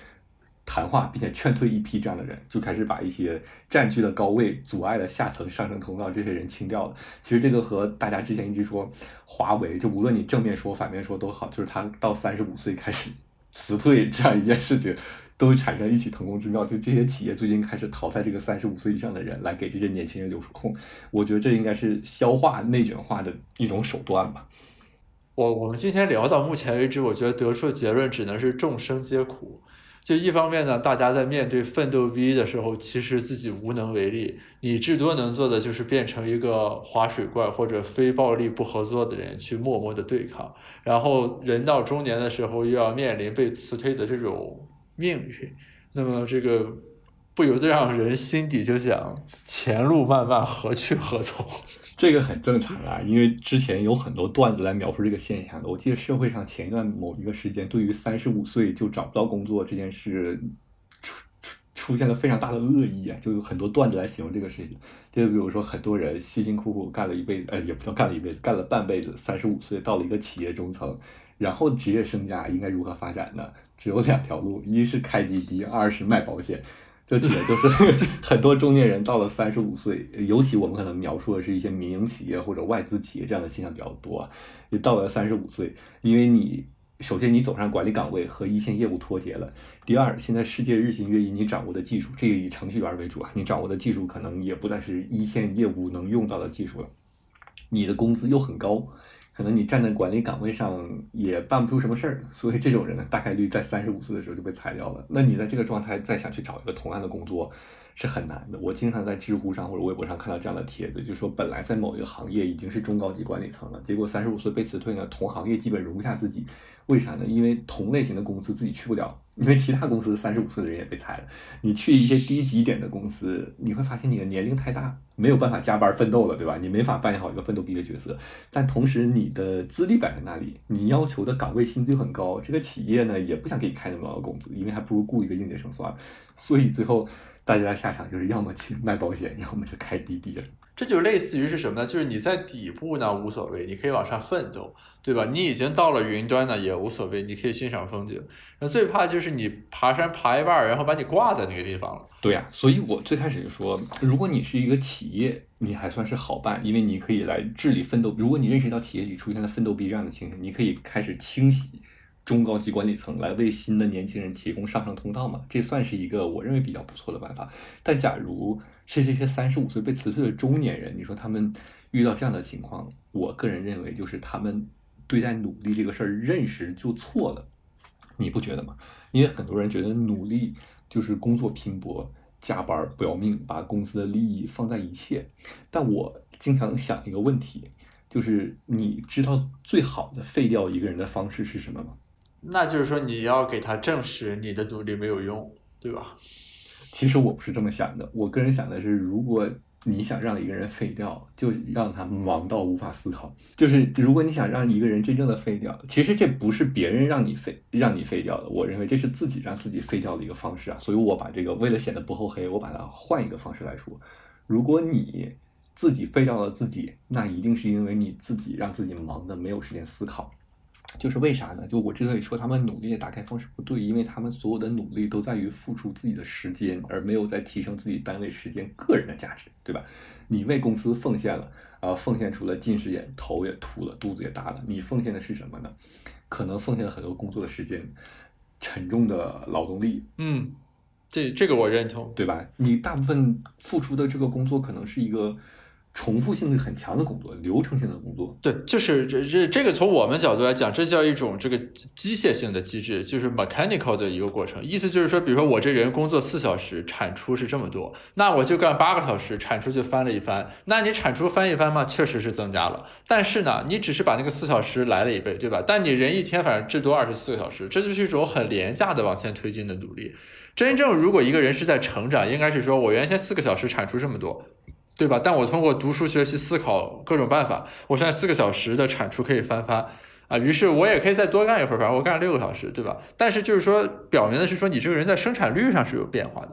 [SPEAKER 2] 谈话，并且劝退一批这样的人，就开始把一些占据了高位、阻碍了下层上升通道这些人清掉了。其实这个和大家之前一直说华为，就无论你正面说、反面说都好，就是他到三十五岁开始 辞退这样一件事情。都产生一起腾空之妙，就这些企业最近开始淘汰这个三十五岁以上的人，来给这些年轻人留出空。我觉得这应该是消化内卷化的一种手段吧。
[SPEAKER 3] 我我们今天聊到目前为止，我觉得得出的结论只能是众生皆苦。就一方面呢，大家在面对奋斗逼的时候，其实自己无能为力，你至多能做的就是变成一个划水怪或者非暴力不合作的人，去默默的对抗。然后人到中年的时候，又要面临被辞退的这种命运，那么这个不由得让人心底就想：前路漫漫，何去何从？
[SPEAKER 2] 这个很正常啊，因为之前有很多段子来描述这个现象的。我记得社会上前一段某一个时间，对于三十五岁就找不到工作这件事，出出出现了非常大的恶意啊，就有很多段子来形容这个事情。就比如说，很多人辛辛苦苦干了一辈子，呃，也不叫干了一辈子，干了半辈子，三十五岁到了一个企业中层，然后职业生涯应该如何发展呢？只有两条路，一是开滴滴，二是卖保险。这指的就是 很多中年人到了三十五岁，尤其我们可能描述的是一些民营企业或者外资企业这样的现象比较多。你到了三十五岁，因为你首先你走上管理岗位和一线业务脱节了，第二，现在世界日新月异，你掌握的技术，这个以程序员为主啊，你掌握的技术可能也不再是一线业务能用到的技术了，你的工资又很高。可能你站在管理岗位上也办不出什么事儿，所以这种人呢，大概率在三十五岁的时候就被裁掉了。那你在这个状态再想去找一个同样的工作，是很难的。我经常在知乎上或者微博上看到这样的帖子，就说本来在某一个行业已经是中高级管理层了，结果三十五岁被辞退呢，同行业基本容不下自己。为啥呢？因为同类型的公司自己去不了，因为其他公司三十五岁的人也被裁了。你去一些低级点的公司，你会发现你的年龄太大，没有办法加班奋斗了，对吧？你没法扮演好一个奋斗逼的角色。但同时，你的资历摆在那里，你要求的岗位薪资又很高，这个企业呢也不想给你开那么高的工资，因为还不如雇一个应届生算了。所以最后大家的下场就是要么去卖保险，要么是开滴滴了。
[SPEAKER 3] 这就类似于是什么呢？就是你在底部呢无所谓，你可以往上奋斗，对吧？你已经到了云端呢也无所谓，你可以欣赏风景。那最怕就是你爬山爬一半，然后把你挂在那个地方了。
[SPEAKER 2] 对呀，所以我最开始就说，如果你是一个企业，你还算是好办，因为你可以来治理奋斗。如果你认识到企业里出现了奋斗逼这样的情形，你可以开始清洗。中高级管理层来为新的年轻人提供上升通道嘛？这算是一个我认为比较不错的办法。但假如是这些三十五岁被辞退的中年人，你说他们遇到这样的情况，我个人认为就是他们对待努力这个事儿认识就错了，你不觉得吗？因为很多人觉得努力就是工作拼搏、加班不要命，把公司的利益放在一切。但我经常想一个问题，就是你知道最好的废掉一个人的方式是什么吗？
[SPEAKER 3] 那就是说，你要给他证实你的努力没有用，对吧？
[SPEAKER 2] 其实我不是这么想的，我个人想的是，如果你想让一个人废掉，就让他忙到无法思考。就是如果你想让一个人真正的废掉，其实这不是别人让你废让你废掉的，我认为这是自己让自己废掉的一个方式啊。所以我把这个为了显得不厚黑，我把它换一个方式来说：如果你自己废掉了自己，那一定是因为你自己让自己忙的没有时间思考。就是为啥呢？就我之所以说他们努力的打开方式不对，因为他们所有的努力都在于付出自己的时间，而没有在提升自己单位时间个人的价值，对吧？你为公司奉献了，啊，奉献出了近视眼，头也秃了，肚子也大了，你奉献的是什么呢？可能奉献了很多工作的时间，沉重的劳动力，
[SPEAKER 3] 嗯，这这个我认同，
[SPEAKER 2] 对吧？你大部分付出的这个工作可能是一个。重复性很强的工作，流程性的工作，
[SPEAKER 3] 对，就是这这这个从我们角度来讲，这叫一种这个机械性的机制，就是 mechanical 的一个过程。意思就是说，比如说我这人工作四小时，产出是这么多，那我就干八个小时，产出就翻了一番。那你产出翻一番嘛？确实是增加了，但是呢，你只是把那个四小时来了一倍，对吧？但你人一天反正至多二十四个小时，这就是一种很廉价的往前推进的努力。真正如果一个人是在成长，应该是说我原先四个小时产出这么多。对吧？但我通过读书学习、思考各种办法，我现在四个小时的产出可以翻番啊！于是我也可以再多干一会儿，反正我干了六个小时，对吧？但是就是说，表明的是说你这个人在生产率上是有变化的。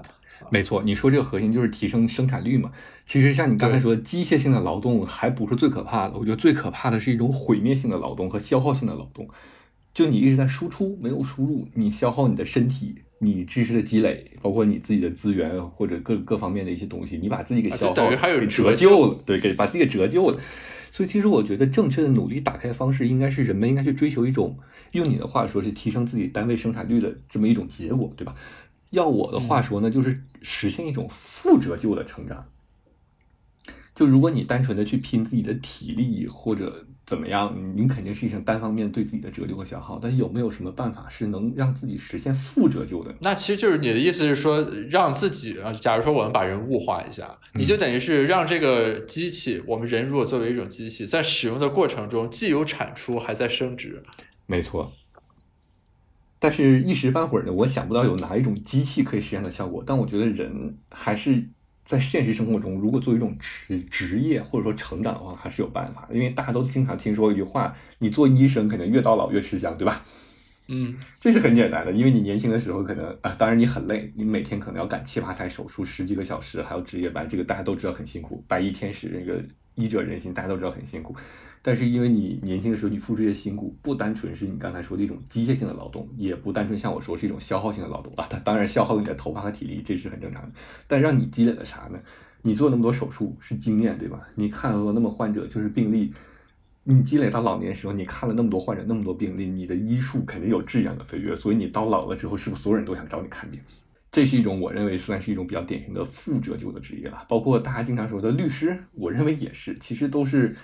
[SPEAKER 2] 没错，你说这个核心就是提升生产率嘛。其实像你刚才说，机械性的劳动还不是最可怕的，我觉得最可怕的是一种毁灭性的劳动和消耗性的劳动。就你一直在输出，没有输入，你消耗你的身体。你知识的积累，包括你自己的资源或者各各方面的一些东西，你把自己给消耗，
[SPEAKER 3] 等于还有
[SPEAKER 2] 折旧了，对，给把自己给折旧了。所以其实我觉得正确的努力打开方式，应该是人们应该去追求一种，用你的话说是提升自己单位生产率的这么一种结果，对吧？要我的话说呢，就是实现一种负折旧的成长。就如果你单纯的去拼自己的体力或者怎么样，您肯定是一种单方面对自己的折旧和消耗。但有没有什么办法是能让自己实现负折旧的？
[SPEAKER 3] 那其实就是你的意思是说，让自己啊，假如说我们把人物化一下，你就等于是让这个机器，我们人如果作为一种机器，在使用的过程中既有产出，还在升值。
[SPEAKER 2] 没错。但是，一时半会儿呢，我想不到有哪一种机器可以实现的效果。但我觉得人还是在现实生活中，如果做一种职职业或者说成长的话，还是有办法。因为大家都经常听说一句话：你做医生可能越到老越吃香，对吧？
[SPEAKER 3] 嗯，
[SPEAKER 2] 这是很简单的。因为你年轻的时候可能啊，当然你很累，你每天可能要赶七八台手术，十几个小时，还有值夜班，这个大家都知道很辛苦。白衣天使那个医者仁心，大家都知道很辛苦。但是因为你年轻的时候你付出这些辛苦，不单纯是你刚才说的一种机械性的劳动，也不单纯像我说是一种消耗性的劳动啊。它当然消耗了你的头发和体力，这是很正常的。但让你积累了啥呢？你做那么多手术是经验，对吧？你看了那么患者就是病例，你积累到老年时候，你看了那么多患者那么多病例，你的医术肯定有质量的飞跃。所以你到老了之后，是不是所有人都想找你看病？这是一种我认为算是一种比较典型的负折旧的职业了。包括大家经常说的律师，我认为也是，其实都是。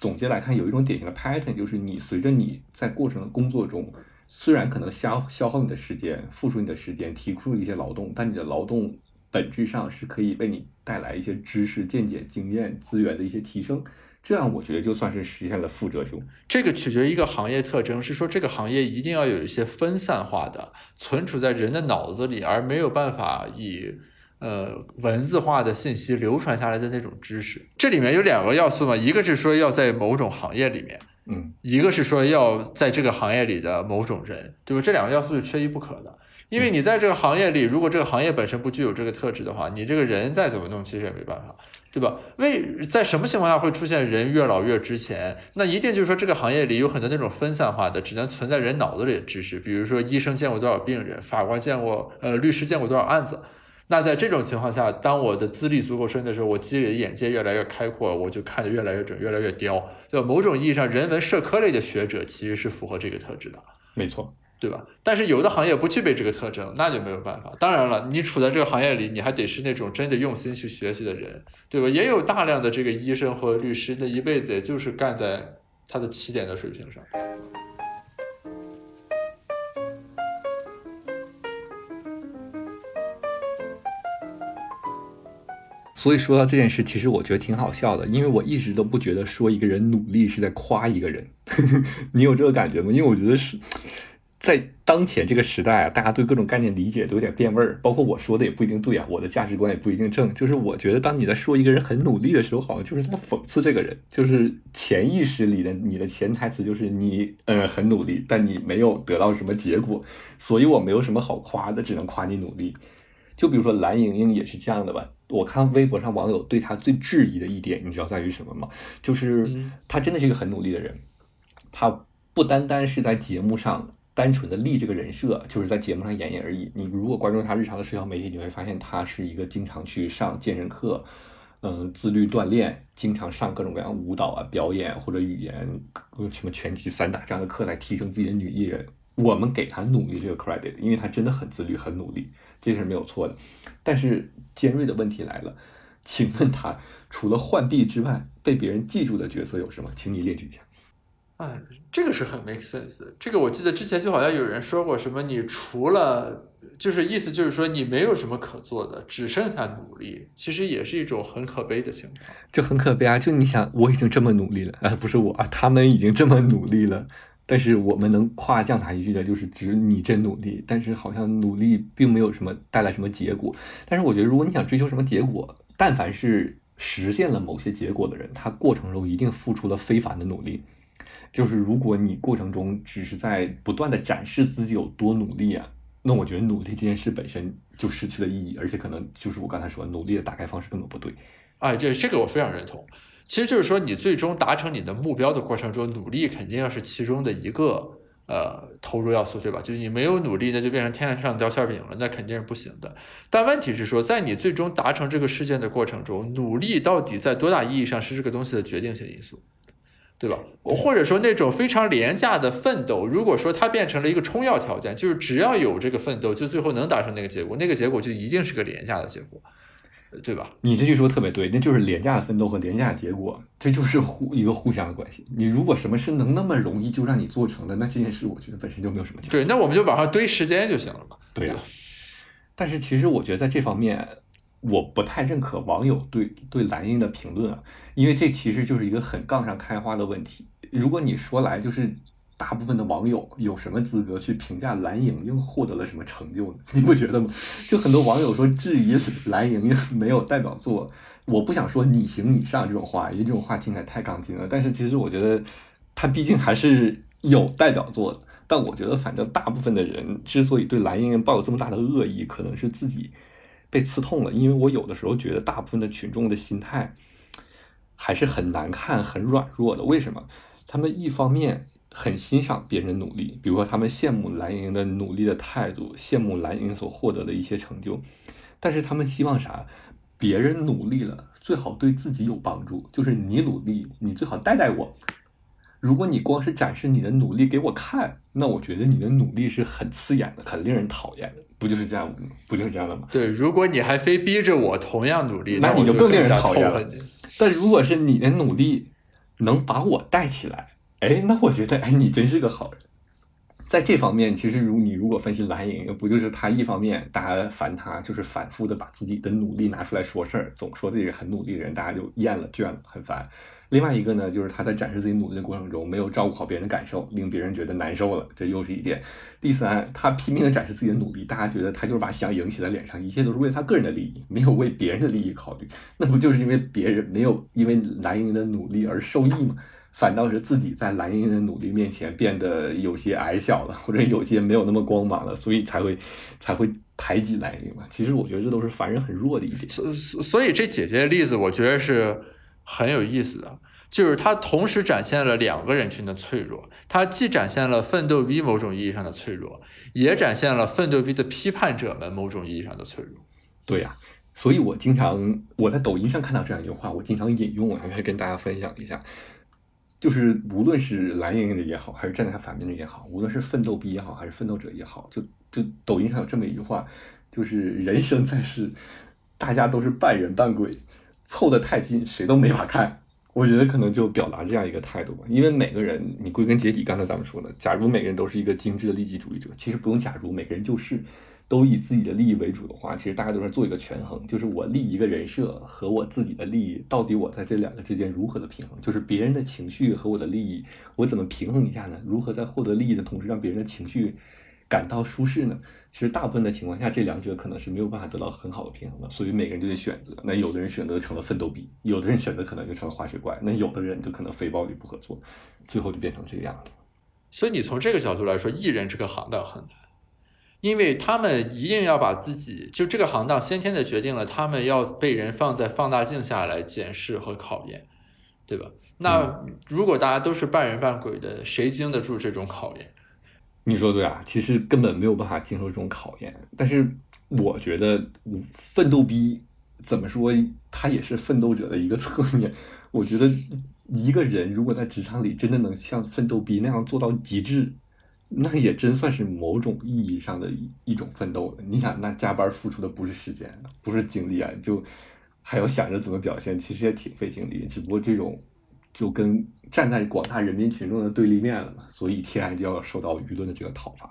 [SPEAKER 2] 总结来看，有一种典型的 pattern，就是你随着你在过程的工作中，虽然可能消消耗你的时间，付出你的时间，提出一些劳动，但你的劳动本质上是可以为你带来一些知识、见解、经验、资源的一些提升。这样我觉得就算是实现了负折旧。
[SPEAKER 3] 这个取决于一个行业特征，是说这个行业一定要有一些分散化的存储在人的脑子里，而没有办法以。呃，文字化的信息流传下来的那种知识，这里面有两个要素嘛，一个是说要在某种行业里面，
[SPEAKER 2] 嗯，
[SPEAKER 3] 一个是说要在这个行业里的某种人，对吧？这两个要素是缺一不可的，因为你在这个行业里，如果这个行业本身不具有这个特质的话，你这个人再怎么弄，其实也没办法，对吧？为在什么情况下会出现人越老越值钱？那一定就是说这个行业里有很多那种分散化的，只能存在人脑子里的知识，比如说医生见过多少病人，法官见过，呃，律师见过多少案子。那在这种情况下，当我的资历足够深的时候，我积累的眼界越来越开阔，我就看得越来越准，越来越刁。就某种意义上，人文社科类的学者其实是符合这个特质的，
[SPEAKER 2] 没错，
[SPEAKER 3] 对吧？但是有的行业不具备这个特征，那就没有办法。当然了，你处在这个行业里，你还得是那种真的用心去学习的人，对吧？也有大量的这个医生和律师，那一辈子也就是干在他的起点的水平上。
[SPEAKER 2] 所以说到这件事，其实我觉得挺好笑的，因为我一直都不觉得说一个人努力是在夸一个人。你有这个感觉吗？因为我觉得是在当前这个时代啊，大家对各种概念理解都有点变味儿，包括我说的也不一定对啊，我的价值观也不一定正。就是我觉得当你在说一个人很努力的时候，好像就是在讽刺这个人，就是潜意识里的你的潜台词就是你呃很努力，但你没有得到什么结果，所以我没有什么好夸的，只能夸你努力。就比如说蓝莹莹也是这样的吧。我看微博上网友对他最质疑的一点，你知道在于什么吗？就是他真的是一个很努力的人。他不单单是在节目上单纯的立这个人设，就是在节目上演演而已。你如果关注他日常的社交媒体，你会发现他是一个经常去上健身课，嗯，自律锻炼，经常上各种各样舞蹈啊、表演或者语言，什么拳击、散打这样的课来提升自己的女艺人。我们给他努力这个 credit，因为他真的很自律、很努力。这个是没有错的，但是尖锐的问题来了，请问他除了浣碧之外，被别人记住的角色有什么？请你列举一下。
[SPEAKER 3] 啊，这个是很 make sense 的。这个我记得之前就好像有人说过什么，你除了就是意思就是说你没有什么可做的，只剩下努力，其实也是一种很可悲的情况。
[SPEAKER 2] 就很可悲啊！就你想，我已经这么努力了，啊，不是我啊，他们已经这么努力了。但是我们能夸奖他一句的，就是“指你真努力”。但是好像努力并没有什么带来什么结果。但是我觉得，如果你想追求什么结果，但凡是实现了某些结果的人，他过程中一定付出了非凡的努力。就是如果你过程中只是在不断的展示自己有多努力啊，那我觉得努力这件事本身就失去了意义，而且可能就是我刚才说，努力的打开方式根本不对。
[SPEAKER 3] 哎，这这个我非常认同。其实就是说，你最终达成你的目标的过程中，努力肯定要是其中的一个呃投入要素，对吧？就是你没有努力，那就变成天上掉馅饼了，那肯定是不行的。但问题是说，在你最终达成这个事件的过程中，努力到底在多大意义上是这个东西的决定性因素，对吧？或者说那种非常廉价的奋斗，如果说它变成了一个充要条件，就是只要有这个奋斗，就最后能达成那个结果，那个结果就一定是个廉价的结果。对吧？
[SPEAKER 2] 你这句说特别对，那就是廉价的奋斗和廉价的结果，这就是互一个互相的关系。你如果什么事能那么容易就让你做成了，那这件事我觉得本身就没有什么价值。
[SPEAKER 3] 对，那我们就往上堆时间就行了嘛。
[SPEAKER 2] 对呀、但是其实我觉得在这方面，我不太认可网友对对蓝鹰的评论啊，因为这其实就是一个很杠上开花的问题。如果你说来就是大部分的网友有什么资格去评价蓝盈莹获得了什么成就呢？你不觉得吗？就很多网友说质疑蓝盈莹没有代表作，我不想说你行你上这种话，因为这种话听起来太杠精了。但是其实我觉得他毕竟还是有代表作的。但我觉得，反正大部分的人之所以对蓝盈莹抱有这么大的恶意，可能是自己被刺痛了。因为我有的时候觉得，大部分的群众的心态还是很难看、很软弱的。为什么？他们一方面很欣赏别人努力，比如说他们羡慕蓝盈莹的努力的态度，羡慕蓝盈莹所获得的一些成就，但是他们希望啥？别人努力了，最好对自己有帮助，就是你努力，你最好带带我。如果你光是展示你的努力给我看，那我觉得你的努力是很刺眼的，很令人讨厌的，不就是这样吗？不就是这样的吗？
[SPEAKER 3] 对，如果你还非逼着我同样努力，
[SPEAKER 2] 那你就更令人讨厌了。但如果是你的努力能把我带起来，哎，那我觉得，哎，你真是个好人。在这方面，其实如你如果分析蓝盈莹，不就是他一方面大家烦他，就是反复的把自己的努力拿出来说事儿，总说自己是很努力的人，大家就厌了、倦了，很烦。另外一个呢，就是他在展示自己努力的过程中，没有照顾好别人的感受，令别人觉得难受了，这又是一点。第三，他拼命的展示自己的努力，大家觉得他就是把想赢写在脸上，一切都是为了他个人的利益，没有为别人的利益考虑。那不就是因为别人没有因为蓝盈莹的努力而受益吗？反倒是自己在蓝盈莹的努力面前变得有些矮小了，或者有些没有那么光芒了，所以才会才会排挤蓝盈莹嘛。其实我觉得这都是凡人很弱的一点。
[SPEAKER 3] 所所所以这姐姐的例子，我觉得是很有意思的，就是她同时展现了两个人群的脆弱，她既展现了奋斗逼某种意义上的脆弱，也展现了奋斗逼的批判者们某种意义上的脆弱。
[SPEAKER 2] 对呀、所以我经常我在抖音上看到这样一句话，我经常引用，我还可以跟大家分享一下。就是无论是蓝盈莹的也好，还是站在他反面的也好，无论是奋斗逼也好，还是奋斗者也好，就就抖音上有这么一句话，就是 人生在世，大家都是半人半鬼，凑得太近，谁都没法看。我觉得可能就表达这样一个态度吧，因为每个人，你归根结底，刚才咱们说的，假如每个人都是一个精致的利己主义者，其实不用假如，每个人就是都以自己的利益为主的话，其实大家都是做一个权衡，就是我立一个人设和我自己的利益，到底我在这两个之间如何的平衡？就是别人的情绪和我的利益，我怎么平衡一下呢？如何在获得利益的同时，让别人的情绪感到舒适呢？其实大部分的情况下，这两者可能是没有办法得到很好的平衡的，所以每个人就得选择。那有的人选择成了奋斗逼，有的人选择可能就成了滑雪怪，那有的人就可能非暴力不合作，最后就变成这个样子。
[SPEAKER 3] 所以你从这个角度来说，艺人这个行当很难，因为他们一定要把自己就这个行当先天的决定了他们要被人放在放大镜下来检视和考验，对吧？那如果大家都是半人半鬼的，谁经得住这种考验？
[SPEAKER 2] 你说对啊，其实根本没有办法经受这种考验。但是我觉得嗯奋斗逼怎么说，他也是奋斗者的一个侧面。我觉得一个人如果在职场里真的能像奋斗逼那样做到极致，那也真算是某种意义上的一一种奋斗了。你想，那加班付出的不是时间，不是精力啊，就还要想着怎么表现，其实也挺费精力。只不过这种就跟站在广大人民群众的对立面了嘛，所以天然就要受到舆论的这个讨伐。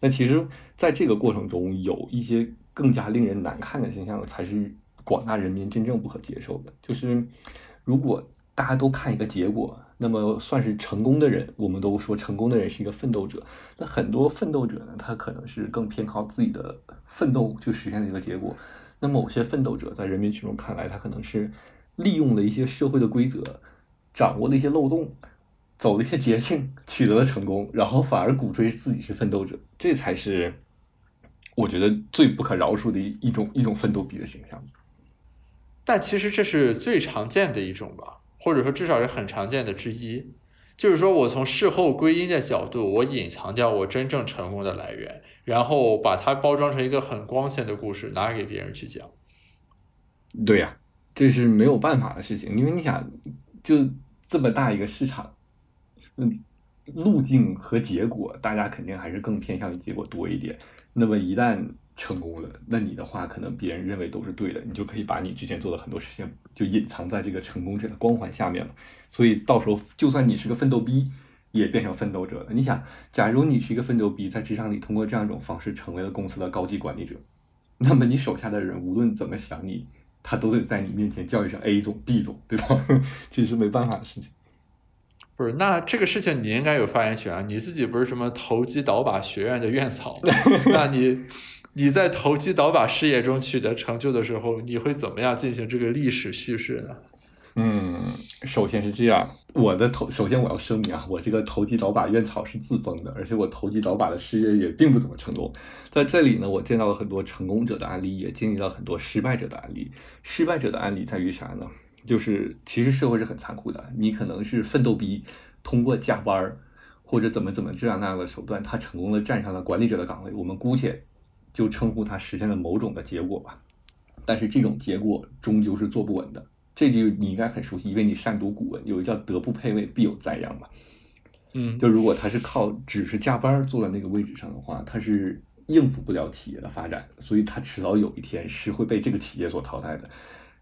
[SPEAKER 2] 那其实，在这个过程中，有一些更加令人难看的现象，才是广大人民真正不可接受的。就是如果大家都看一个结果，那么算是成功的人，我们都说成功的人是一个奋斗者。那很多奋斗者呢，他可能是更偏靠自己的奋斗去实现的一个结果。那某些奋斗者在人民群众看来，他可能是利用了一些社会的规则，掌握了一些漏洞，走了一些捷径，取得了成功，然后反而鼓吹自己是奋斗者，这才是我觉得最不可饶恕的一一种一种奋斗逼的形象。
[SPEAKER 3] 但其实这是最常见的一种吧，或者说至少是很常见的之一。就是说我从事后归因的角度，我隐藏掉我真正成功的来源，然后把它包装成一个很光鲜的故事，拿给别人去讲。
[SPEAKER 2] 对呀、这是没有办法的事情，因为你想，就这么大一个市场，嗯，路径和结果，大家肯定还是更偏向于结果多一点。那么一旦成功了，那你的话可能别人认为都是对的，你就可以把你之前做的很多事情就隐藏在这个成功者的光环下面了。所以到时候就算你是个奋斗逼，也变成奋斗者了。你想，假如你是一个奋斗逼，在职场里通过这样一种方式成为了公司的高级管理者，那么你手下的人无论怎么想你，他都得在你面前叫一声 A 总、B 总，对吧？这是没办法的事情。
[SPEAKER 3] 不是，那这个事情你应该有发言权啊！你自己不是什么投机倒把学院的院草，那你你在投机倒把事业中取得成就的时候，你会怎么样进行这个历史叙事呢？
[SPEAKER 2] 嗯，首先是这样，我的投首先我要声明啊，我这个投机倒把院草是自封的，而且我投机倒把的事业也并不怎么成功。在这里呢，我见到了很多成功者的案例，也经历了很多失败者的案例。失败者的案例在于啥呢？就是其实社会是很残酷的，你可能是奋斗逼，通过加班儿或者怎么怎么这样那样的手段，他成功的站上了管理者的岗位，我们姑且就称呼他实现了某种的结果吧。但是这种结果终究是坐不稳的，这句你应该很熟悉，因为你善读古文，有一叫“德不配位，必有灾殃”嘛。
[SPEAKER 3] 嗯，
[SPEAKER 2] 就如果他是靠只是加班坐在那个位置上的话，他是应付不了企业的发展，所以他迟早有一天是会被这个企业所淘汰的。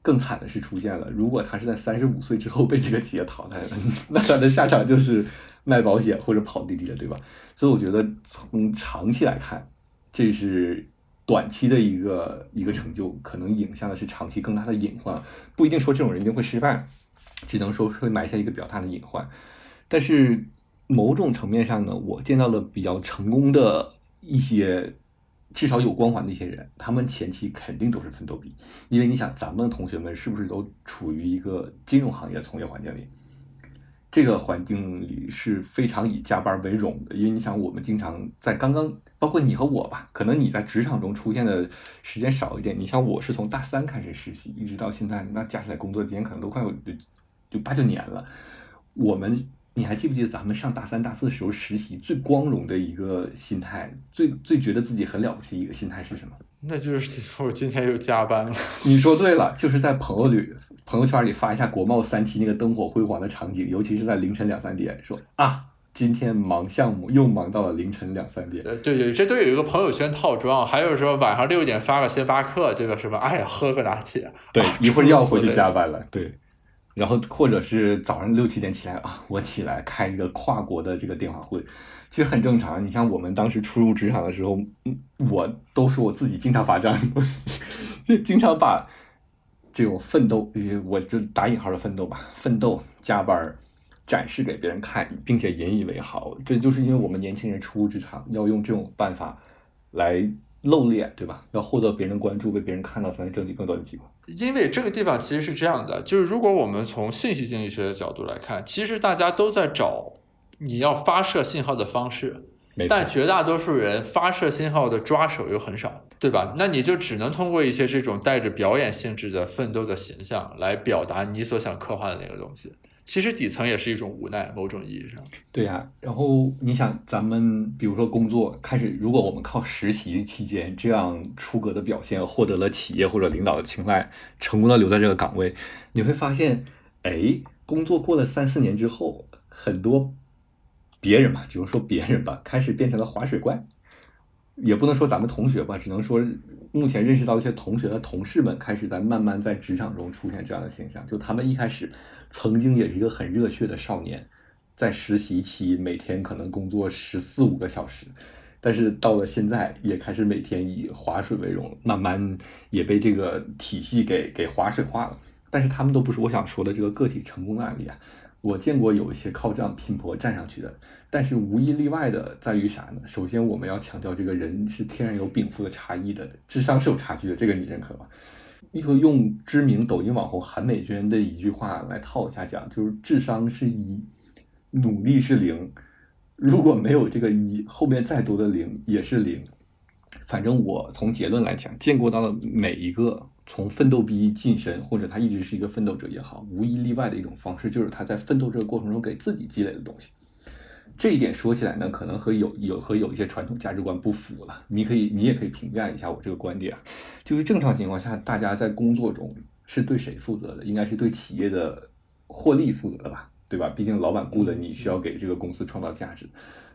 [SPEAKER 2] 更惨的是出现了，如果他是在三十五岁之后被这个企业淘汰的，那他的下场就是卖保险或者跑滴滴了，对吧？所以我觉得从长期来看，这是短期的一个一个成就，可能影响的是长期更大的隐患。不一定说这种人一定会失败，只能说会埋下一个比较大的隐患。但是某种层面上呢，我见到了比较成功的一些。至少有光环的一些人，他们前期肯定都是奋斗逼，因为你想，咱们同学们是不是都处于一个金融行业从业环境里？这个环境里是非常以加班为荣的，因为你想，我们经常在刚刚，包括你和我吧，可能你在职场中出现的时间少一点。你像我是从大三开始实习，一直到现在，那加起来工作时间可能都快有就八九年了。我们。你还记不记得咱们上大三、大四的时候实习最光荣的一个心态，最最觉得自己很了不起一个心态是什么？
[SPEAKER 3] 那就是我今天又加班了。
[SPEAKER 2] 你说对了，就是在朋友里、朋友圈里发一下国贸三期那个灯火辉煌的场景，尤其是在凌晨两三点，说啊，今天忙项目又忙到了凌晨两三点。
[SPEAKER 3] 呃，对对，这都有一个朋友圈套装。还有说晚上六点发个星巴克，这个什么？哎呀，喝个拿铁。
[SPEAKER 2] 对，一会儿又要回去 加班了。对。然后或者是早上六七点起来啊，我起来开一个跨国的这个电话会，其实很正常。你像我们当时初入职场的时候，我都说我自己经常罚站，经常把这种奋斗，我就打引号的奋斗吧，奋斗加班展示给别人看，并且引以为豪。这就是因为我们年轻人初入职场要用这种办法来。露脸，对吧？要获得别人关注，被别人看到，才能争取更多的机会。
[SPEAKER 3] 因为这个地方其实是这样的，就是如果我们从信息经济学的角度来看，其实大家都在找你要发射信号的方式，但绝大多数人发射信号的抓手又很少，对吧？那你就只能通过一些这种带着表演性质的奋斗的形象来表达你所想刻画的那个东西。其实底层也是一种无奈，某种意义上。
[SPEAKER 2] 对呀，然后你想，咱们比如说工作开始，如果我们靠实习期间这样出格的表现，获得了企业或者领导的青睐，成功的留在这个岗位，你会发现，哎，工作过了三四年之后，很多别人吧，比如说别人吧，开始变成了划水怪，也不能说咱们同学吧，只能说。目前认识到一些同学的同事们开始在慢慢在职场中出现这样的现象，就他们一开始曾经也是一个很热血的少年，在实习期每天可能工作十四五个小时，但是到了现在也开始每天以划水为荣，慢慢也被这个体系给给划水化了。但是他们都不是我想说的这个个体成功的案例啊。我见过有一些靠这样拼搏站上去的，但是无一例外的在于啥呢？首先我们要强调，这个人是天然有禀赋的差异的，智商是有差距的，这个你认可吗？你说用知名抖音网红韩美娟的一句话来套一下讲，就是智商是一，努力是零，如果没有这个一，后面再多的零也是零。反正我从结论来讲，见过到的每一个。从奋斗逼晋升，或者他一直是一个奋斗者也好，无一例外的一种方式，就是他在奋斗这个过程中给自己积累的东西。这一点说起来呢，可能和有有和有一些传统价值观不符了。你可以，你也可以评价一下我这个观点。啊就是正常情况下，大家在工作中是对谁负责的？应该是对企业的获利负责的吧？对吧？毕竟老板雇了你，需要给这个公司创造价值。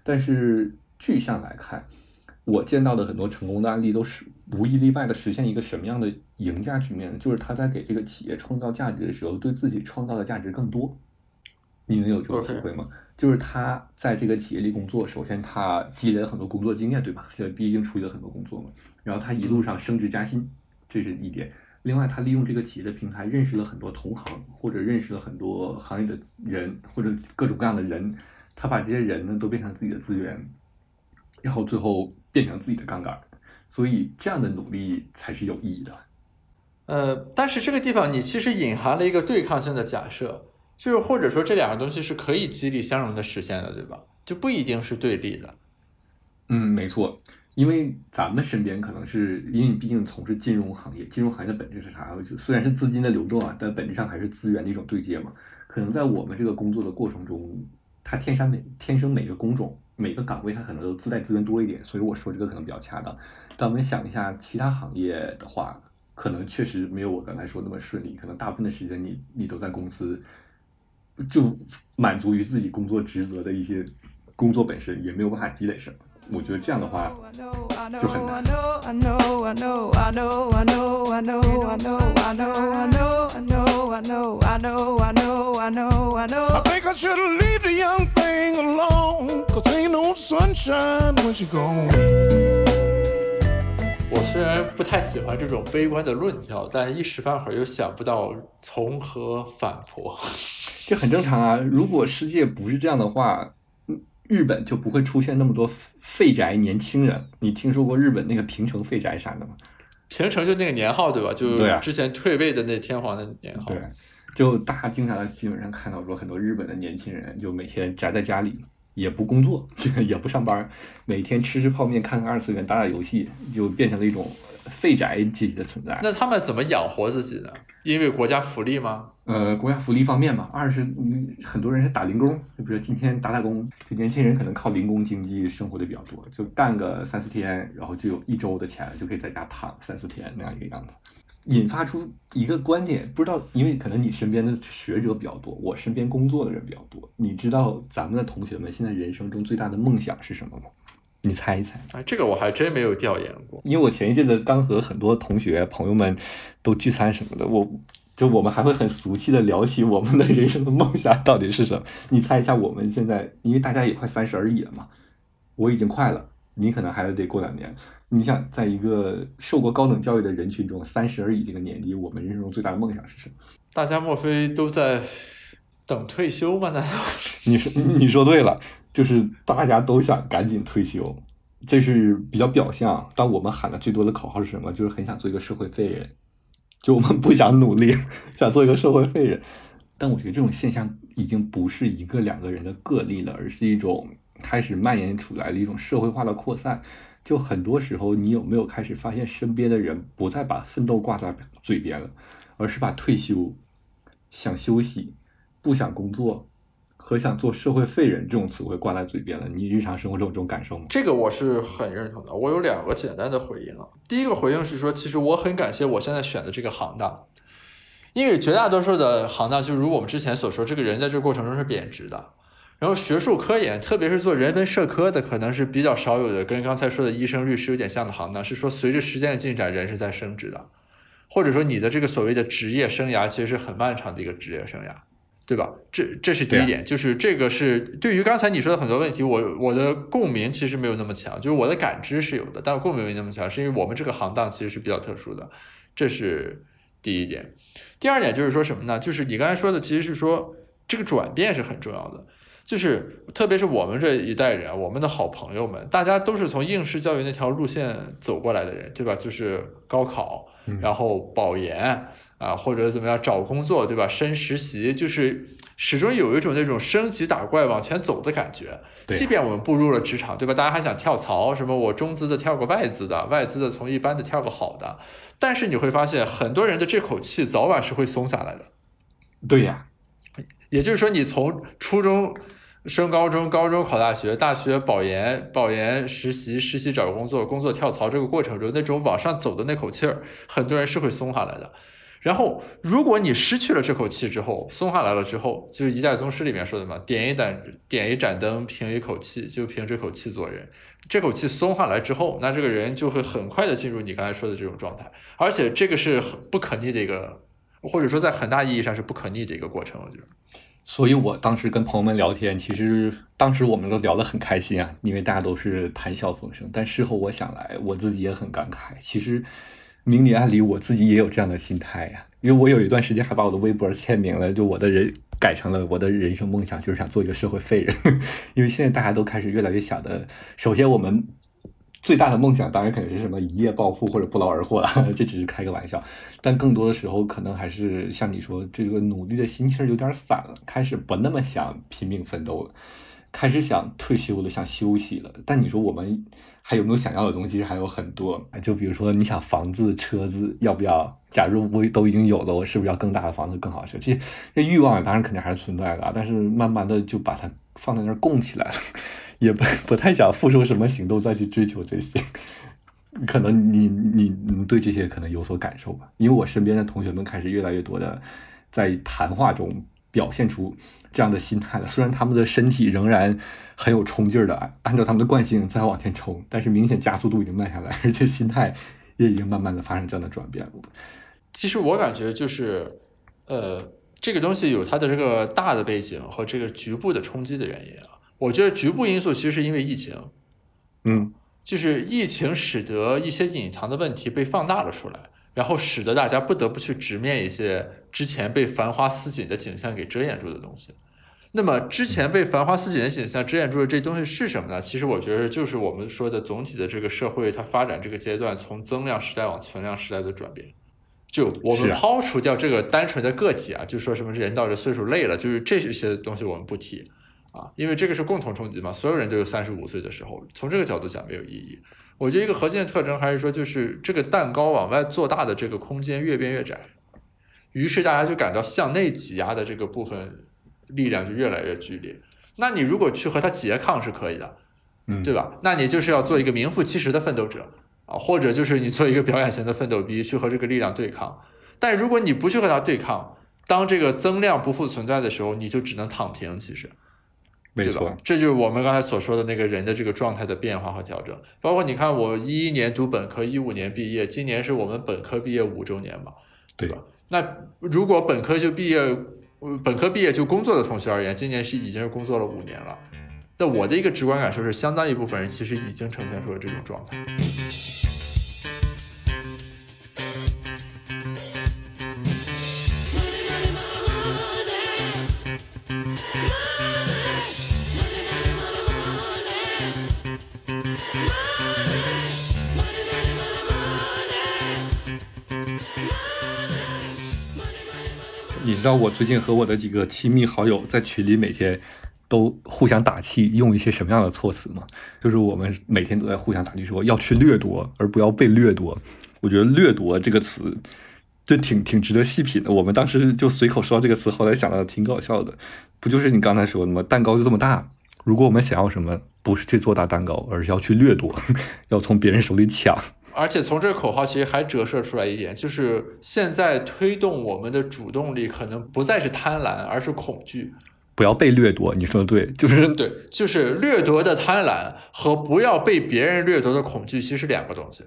[SPEAKER 2] 但是具象来看。我见到的很多成功的案例都是无一例外的实现一个什么样的赢家局面呢？就是他在给这个企业创造价值的时候，对自己创造的价值更多。你能有这种体会吗？就是他在这个企业里工作，首先他积累了很多工作经验，对吧？这毕竟处理了很多工作嘛。然后他一路上升职加薪，这是一点。另外，他利用这个企业的平台认识了很多同行，或者认识了很多行业的人，或者各种各样的人。他把这些人呢都变成自己的资源，然后最后变成自己的杠杆。所以，这样的努力才是有意义的。
[SPEAKER 3] 呃，但是这个地方你其实隐含了一个对抗性的假设。就是或者说这两个东西是可以激励相容的实现的，对吧？就不一定是对立的。
[SPEAKER 2] 嗯，没错，因为咱们身边可能是因为你毕竟从事金融行业，金融行业的本质是啥？就虽然是资金的流动啊，但本质上还是资源的一种对接嘛。可能在我们这个工作的过程中，它天生每天生每个工种每个岗位它可能都自带资源多一点，所以我说这个可能比较恰当。但我们想一下其他行业的话，可能确实没有我刚才说那么顺利，可能大部分的时间你你都在公司。就满足于自己工作职责的一些工作本身，也没有办法积累什么。我觉得这样的话就很难。
[SPEAKER 3] 我虽然不太喜欢这种悲观的论调，但一时半会儿又想不到从何反驳。
[SPEAKER 2] 这很正常啊！如果世界不是这样的话，日本就不会出现那么多废宅年轻人。你听说过日本那个平成废宅啥的吗？
[SPEAKER 3] 平成就那个年号对吧？就之前退位的那天皇的年号。
[SPEAKER 2] 对，就大家经常在新闻上看到说，很多日本的年轻人就每天宅在家里，也不工作，也不上班，每天吃吃泡面，看看二次元，打打游戏，就变成了一种。废宅阶级的存在，
[SPEAKER 3] 那他们怎么养活自己呢？因为国家福利吗？
[SPEAKER 2] 呃，国家福利方面嘛。二是你很多人是打零工，就比如今天打打工，就年轻人可能靠零工经济生活的比较多，就干个三四天，然后就有一周的钱，就可以在家躺三四天那样一个样子。引发出一个观点，不知道，因为可能你身边的学者比较多，我身边工作的人比较多，你知道咱们的同学们现在人生中最大的梦想是什么吗？你猜一猜
[SPEAKER 3] 啊？这个我还真没有调研过，
[SPEAKER 2] 因为我前一阵子刚和很多同学朋友们都聚餐什么的，我就我们还会很俗气的聊起我们的人生的梦想到底是什么。你猜一下，我们现在因为大家也快三十而已了嘛，我已经快了，你可能还得过两年。你想，在一个受过高等教育的人群中，三十而已这个年纪，我们人生中最大的梦想是什么？
[SPEAKER 3] 大家莫非都在等退休吗？难道？
[SPEAKER 2] 你说你说对了。就是大家都想赶紧退休，这是比较表象。但我们喊的最多的口号是什么？就是很想做一个社会废人，就我们不想努力，想做一个社会废人。但我觉得这种现象已经不是一个两个人的个例了，而是一种开始蔓延出来的一种社会化的扩散。就很多时候，你有没有开始发现身边的人不再把奋斗挂在嘴边了，而是把退休、想休息、不想工作。和想做社会废人这种词汇挂在嘴边了，你日常生活中有这种感受吗？
[SPEAKER 3] 这个我是很认同的。我有两个简单的回应啊。第一个回应是说，其实我很感谢我现在选的这个行当，因为绝大多数的行当，就如我们之前所说，这个人在这个过程中是贬值的。然后学术科研，特别是做人文社科的，可能是比较少有的。跟刚才说的医生、律师有点像的行当，是说随着时间的进展，人是在升值的，或者说你的这个所谓的职业生涯，其实是很漫长的一个职业生涯。对吧？这这是第一点，就是这个是对于刚才你说的很多问题，我我的共鸣其实没有那么强，就是我的感知是有的，但共鸣没那么强，是因为我们这个行当其实是比较特殊的，这是第一点。第二点就是说什么呢？就是你刚才说的，其实是说这个转变是很重要的，就是特别是我们这一代人，我们的好朋友们，大家都是从应试教育那条路线走过来的人，对吧？就是高考，然后保研。啊，或者怎么样找工作，对吧？升实习，就是始终有一种那种升级打怪往前走的感觉。即便我们步入了职场，对吧？大家还想跳槽，什么我中资的跳个外资的，外资的从一般的跳个好的。但是你会发现，很多人的这口气早晚是会松下来的。
[SPEAKER 2] 对呀，
[SPEAKER 3] 也就是说，你从初中升高中，高中考大学，大学保研，保研实习，实习找工作，工作跳槽这个过程中，那种往上走的那口气儿，很多人是会松下来的。然后，如果你失去了这口气之后，松下来了之后，就是一代宗师里面说的嘛，点一盏点一盏灯，凭一口气，就凭这口气做人。这口气松下来之后，那这个人就会很快的进入你刚才说的这种状态，而且这个是很不可逆的一个，或者说在很大意义上是不可逆的一个过程，我觉得。
[SPEAKER 2] 所以我当时跟朋友们聊天，其实当时我们都聊得很开心啊，因为大家都是谈笑风生。但事后我想来，我自己也很感慨，其实。明里暗里，我自己也有这样的心态呀，因为我有一段时间还把我的微博签名了，就我的人改成了我的人生梦想，就是想做一个社会废人。因为现在大家都开始越来越想的，首先我们最大的梦想当然肯定是什么一夜暴富或者不劳而获了，这只是开个玩笑。但更多的时候，可能还是像你说，这个努力的心气儿有点散了，开始不那么想拼命奋斗了，开始想退休了，想休息了。但你说我们。还有没有想要的东西？还有很多，就比如说，你想房子、车子要不要？假如我都已经有了，我是不是要更大的房子、更好的车？这些这欲望当然肯定还是存在的，但是慢慢的就把它放在那儿供起来了，也不不太想付出什么行动再去追求这些。可能你你你对这些可能有所感受吧？因为我身边的同学们开始越来越多的在谈话中表现出这样的心态了，虽然他们的身体仍然。很有冲劲儿的，按照他们的惯性再往前冲，但是明显加速度已经慢下来，而且心态也已经慢慢的发生这样的转变了。
[SPEAKER 3] 其实我感觉就是，呃，这个东西有它的这个大的背景和这个局部的冲击的原因啊。我觉得局部因素其实是因为疫情，
[SPEAKER 2] 嗯，
[SPEAKER 3] 就是疫情使得一些隐藏的问题被放大了出来，然后使得大家不得不去直面一些之前被繁花似锦的景象给遮掩住的东西。那么之前被繁花似锦的景象遮掩住的这东西是什么呢？其实我觉得就是我们说的总体的这个社会它发展这个阶段从增量时代往存量时代的转变。就我们抛除掉这个单纯的个体啊，就说什么人到这岁数累了，就是这些东西我们不提啊，因为这个是共同冲击嘛，所有人都有三十五岁的时候，从这个角度讲没有意义。我觉得一个核心的特征还是说，就是这个蛋糕往外做大的这个空间越变越窄，于是大家就感到向内挤压的这个部分。力量就越来越剧烈，那你如果去和他拮抗是可以的，
[SPEAKER 2] 嗯，
[SPEAKER 3] 对吧？那你就是要做一个名副其实的奋斗者啊，或者就是你做一个表演型的奋斗逼去和这个力量对抗。但如果你不去和他对抗，当这个增量不复存在的时候，你就只能躺平。其实，
[SPEAKER 2] 没错，
[SPEAKER 3] 这就是我们刚才所说的那个人的这个状态的变化和调整。包括你看，我一一年读本科，一五年毕业，今年是我们本科毕业五周年嘛，对吧？那如果本科就毕业。本科毕业就工作的同学而言，今年是已经是工作了五年了。但我的一个直观感受是，相当一部分人其实已经呈现出了这种状态。
[SPEAKER 2] 你知道我最近和我的几个亲密好友在群里每天都互相打气，用一些什么样的措辞吗？就是我们每天都在互相打气，说要去掠夺，而不要被掠夺。我觉得“掠夺”这个词就挺挺值得细品的。我们当时就随口说到这个词，后来想到挺搞笑的。不就是你刚才说的吗？蛋糕就这么大，如果我们想要什么，不是去做大蛋糕，而是要去掠夺，要从别人手里抢。
[SPEAKER 3] 而且从这个口号其实还折射出来一点，就是现在推动我们的主动力可能不再是贪婪，而是恐惧。
[SPEAKER 2] 不要被掠夺，你说的对，就是
[SPEAKER 3] 对，就是掠夺的贪婪和不要被别人掠夺的恐惧，其实是两个东西。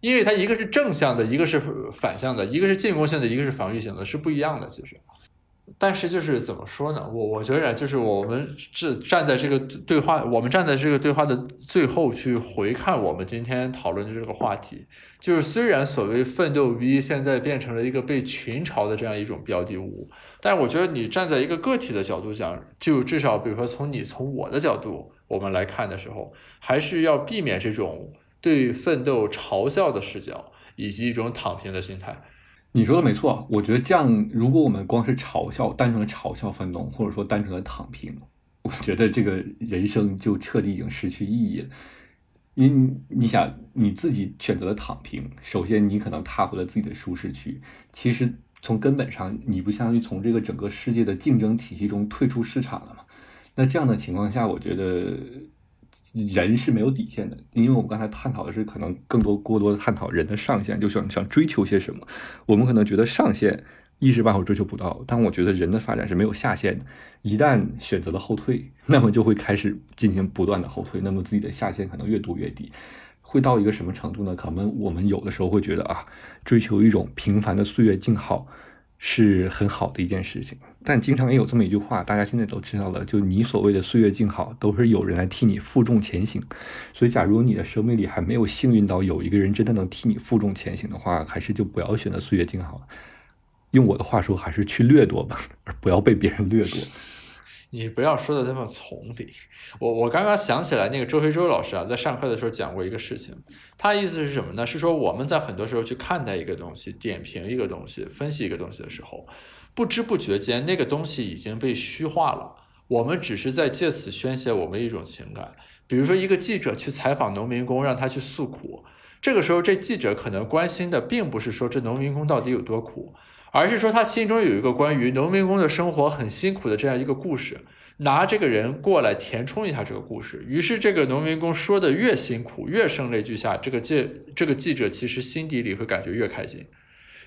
[SPEAKER 3] 因为它一个是正向的，一个是反向的，一个是进攻性的，一个是防御性的，是不一样的，其实。但是就是怎么说呢？我我觉得就是我们这站在这个对话，我们站在这个对话的最后去回看我们今天讨论的这个话题，就是虽然所谓奋斗逼现在变成了一个被群嘲的这样一种标的物，但是我觉得你站在一个个体的角度讲，就至少比如说从你从我的角度我们来看的时候，还是要避免这种对奋斗嘲笑的视角以及一种躺平的心态。
[SPEAKER 2] 你说的没错，我觉得这样，如果我们光是嘲笑，单纯的嘲笑奋斗，或者说单纯的躺平，我觉得这个人生就彻底已经失去意义了。因你想，你自己选择了躺平，首先你可能踏回了自己的舒适区，其实从根本上，你不相当于从这个整个世界的竞争体系中退出市场了吗？那这样的情况下，我觉得人是没有底线的，因为我们刚才探讨的是可能更多过多的探讨人的上限，就想想追求些什么。我们可能觉得上限一时半会追求不到，但我觉得人的发展是没有下限的。一旦选择了后退，那么就会开始进行不断的后退，那么自己的下限可能越读越低，会到一个什么程度呢？可能我们有的时候会觉得啊，追求一种平凡的岁月静好。是很好的一件事情，但经常也有这么一句话，大家现在都知道了，就你所谓的岁月静好，都是有人来替你负重前行。所以，假如你的生命里还没有幸运到有一个人真的能替你负重前行的话，还是就不要选择岁月静好了。用我的话说，还是去掠夺吧，而不要被别人掠夺。
[SPEAKER 3] 你不要说的那么从理，我我刚刚想起来，那个周黑周老师啊，在上课的时候讲过一个事情，他意思是什么呢？是说我们在很多时候去看待一个东西、点评一个东西、分析一个东西的时候，不知不觉间那个东西已经被虚化了，我们只是在借此宣泄我们一种情感。比如说，一个记者去采访农民工，让他去诉苦，这个时候这记者可能关心的并不是说这农民工到底有多苦。而是说他心中有一个关于农民工的生活很辛苦的这样一个故事，拿这个人过来填充一下这个故事。于是这个农民工说的越辛苦，越声泪俱下，这个记这个记者其实心底里会感觉越开心。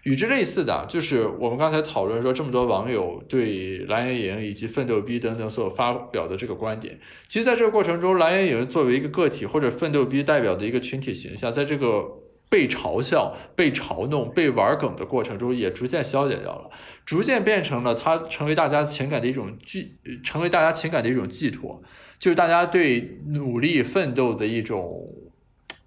[SPEAKER 3] 与之类似的，就是我们刚才讨论说这么多网友对蓝圆莹以及奋斗逼等等所发表的这个观点，其实在这个过程中，蓝圆莹作为一个个体或者奋斗逼代表的一个群体形象，在这个。被嘲笑、被嘲弄、被玩梗的过程中，也逐渐消解掉了，逐渐变成了它成为大家情感的一种寄，成为大家情感的一种寄托，就是大家对努力奋斗的一种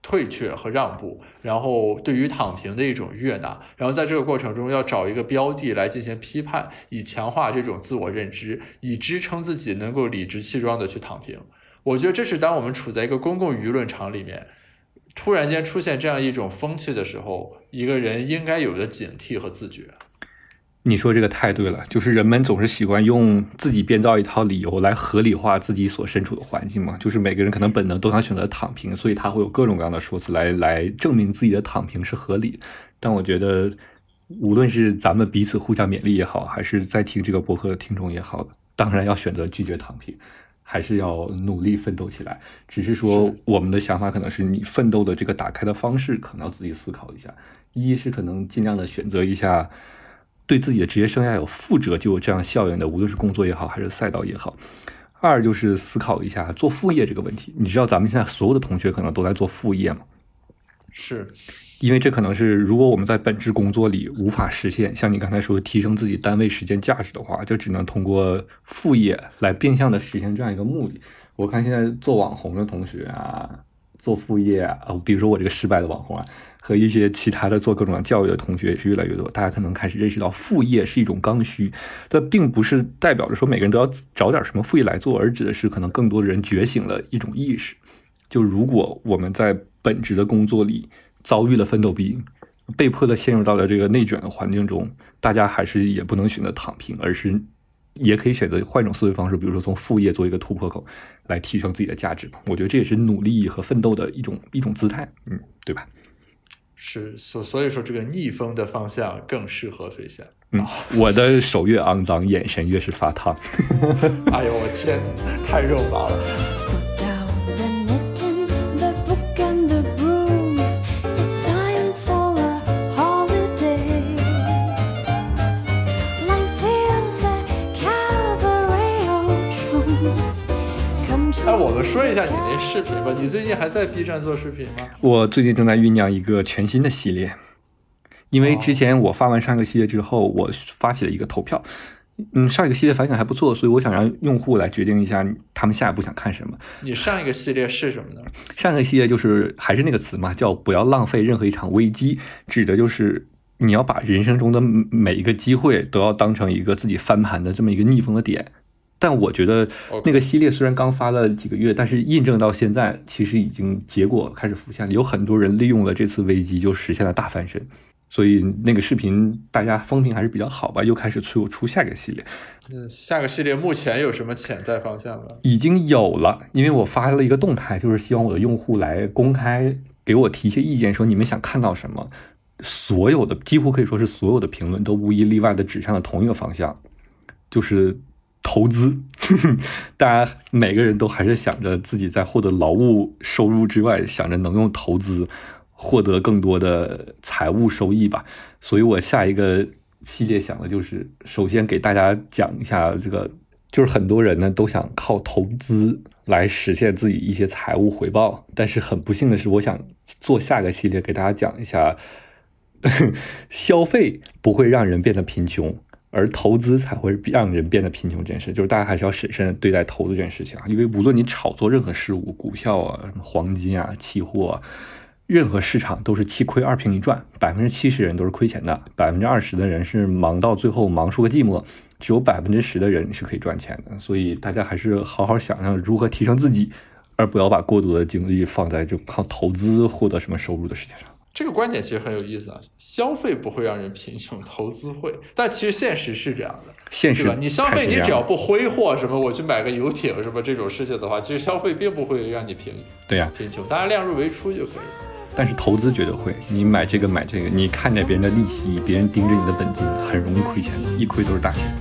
[SPEAKER 3] 退却和让步，然后对于躺平的一种悦纳，然后在这个过程中要找一个标的来进行批判，以强化这种自我认知，以支撑自己能够理直气壮的去躺平。我觉得这是当我们处在一个公共舆论场里面。突然间出现这样一种风气的时候，一个人应该有的警惕和自觉。
[SPEAKER 2] 你说这个太对了，就是人们总是喜欢用自己编造一套理由来合理化自己所身处的环境嘛。就是每个人可能本能都想选择躺平，所以他会有各种各样的说辞来来证明自己的躺平是合理。但我觉得，无论是咱们彼此互相勉励也好，还是在听这个博客的听众也好，当然要选择拒绝躺平。还是要努力奋斗起来，只是说我们的想法可能是你奋斗的这个打开的方式，可能要自己思考一下。一是可能尽量的选择一下对自己的职业生涯有负责就有这样效应的，无论是工作也好，还是赛道也好。二就是思考一下做副业这个问题。你知道咱们现在所有的同学可能都在做副业吗？
[SPEAKER 3] 是。
[SPEAKER 2] 因为这可能是，如果我们在本职工作里无法实现像你刚才说的提升自己单位时间价值的话，就只能通过副业来变相的实现这样一个目的。我看现在做网红的同学啊，做副业啊，比如说我这个失败的网红啊，和一些其他的做各种教育的同学也是越来越多。大家可能开始认识到副业是一种刚需，这并不是代表着说每个人都要找点什么副业来做，而指的是可能更多的人觉醒了一种意识。就如果我们在本职的工作里，遭遇了奋斗逼，被迫的陷入到了这个内卷的环境中，大家还是也不能选择躺平，而是也可以选择换一种思维方式，比如说从副业做一个突破口，来提升自己的价值吧。我觉得这也是努力和奋斗的一种一种姿态，嗯，对吧？
[SPEAKER 3] 是，所所以说这个逆风的方向更适合飞翔。
[SPEAKER 2] 嗯，我的手越肮脏，眼神越是发烫。
[SPEAKER 3] 哎呦，我天，太肉麻了。视频吧，你最近还在 B 站做视频吗？
[SPEAKER 2] 我最近正在酝酿一个全新的系列，因为之前我发完上一个系列之后，我发起了一个投票，嗯，上一个系列反响还不错，所以我想让用户来决定一下他们下一步想看什么。
[SPEAKER 3] 你上一个系列是什么呢？
[SPEAKER 2] 上一个系列就是还是那个词嘛，叫不要浪费任何一场危机，指的就是你要把人生中的每一个机会都要当成一个自己翻盘的这么一个逆风的点。但我觉得那个系列虽然刚发了几个月，但是印证到现在，其实已经结果开始浮现了。有很多人利用了这次危机，就实现了大翻身。所以那个视频大家风评还是比较好吧，又开始催我出下一个系列。
[SPEAKER 3] 嗯，下个系列目前有什么潜在方向吗？
[SPEAKER 2] 已经有了，因为我发了一个动态，就是希望我的用户来公开给我提一些意见，说你们想看到什么。所有的几乎可以说是所有的评论都无一例外的指向了同一个方向，就是。投资，大家每个人都还是想着自己在获得劳务收入之外，想着能用投资获得更多的财务收益吧。所以我下一个系列想的就是，首先给大家讲一下这个，就是很多人呢都想靠投资来实现自己一些财务回报，但是很不幸的是，我想做下个系列给大家讲一下，消费不会让人变得贫穷。而投资才会让人变得贫穷这件事，就是大家还是要审慎对待投资这件事情啊。因为无论你炒作任何事物，股票啊、黄金啊、期货，任何市场都是七亏二平一赚，百分之七十人都是亏钱的，百分之二十的人是忙到最后忙出个寂寞，只有百分之十的人是可以赚钱的。所以大家还是好好想想如何提升自己，而不要把过多的精力放在就靠投资获得什么收入的事情上。
[SPEAKER 3] 这个观点其实很有意思啊，消费不会让人贫穷，投资会。但其实现实是这样的，
[SPEAKER 2] 现实
[SPEAKER 3] 吧？你消费，你只要不挥霍什么，我去买个游艇什么这种事情的话，其实消费并不会让你贫。
[SPEAKER 2] 对呀，
[SPEAKER 3] 贫穷，大家量入为出就可以。
[SPEAKER 2] 但是投资绝对会，你买这个买这个，你看着别人的利息，别人盯着你的本金，很容易亏钱，一亏都是大钱。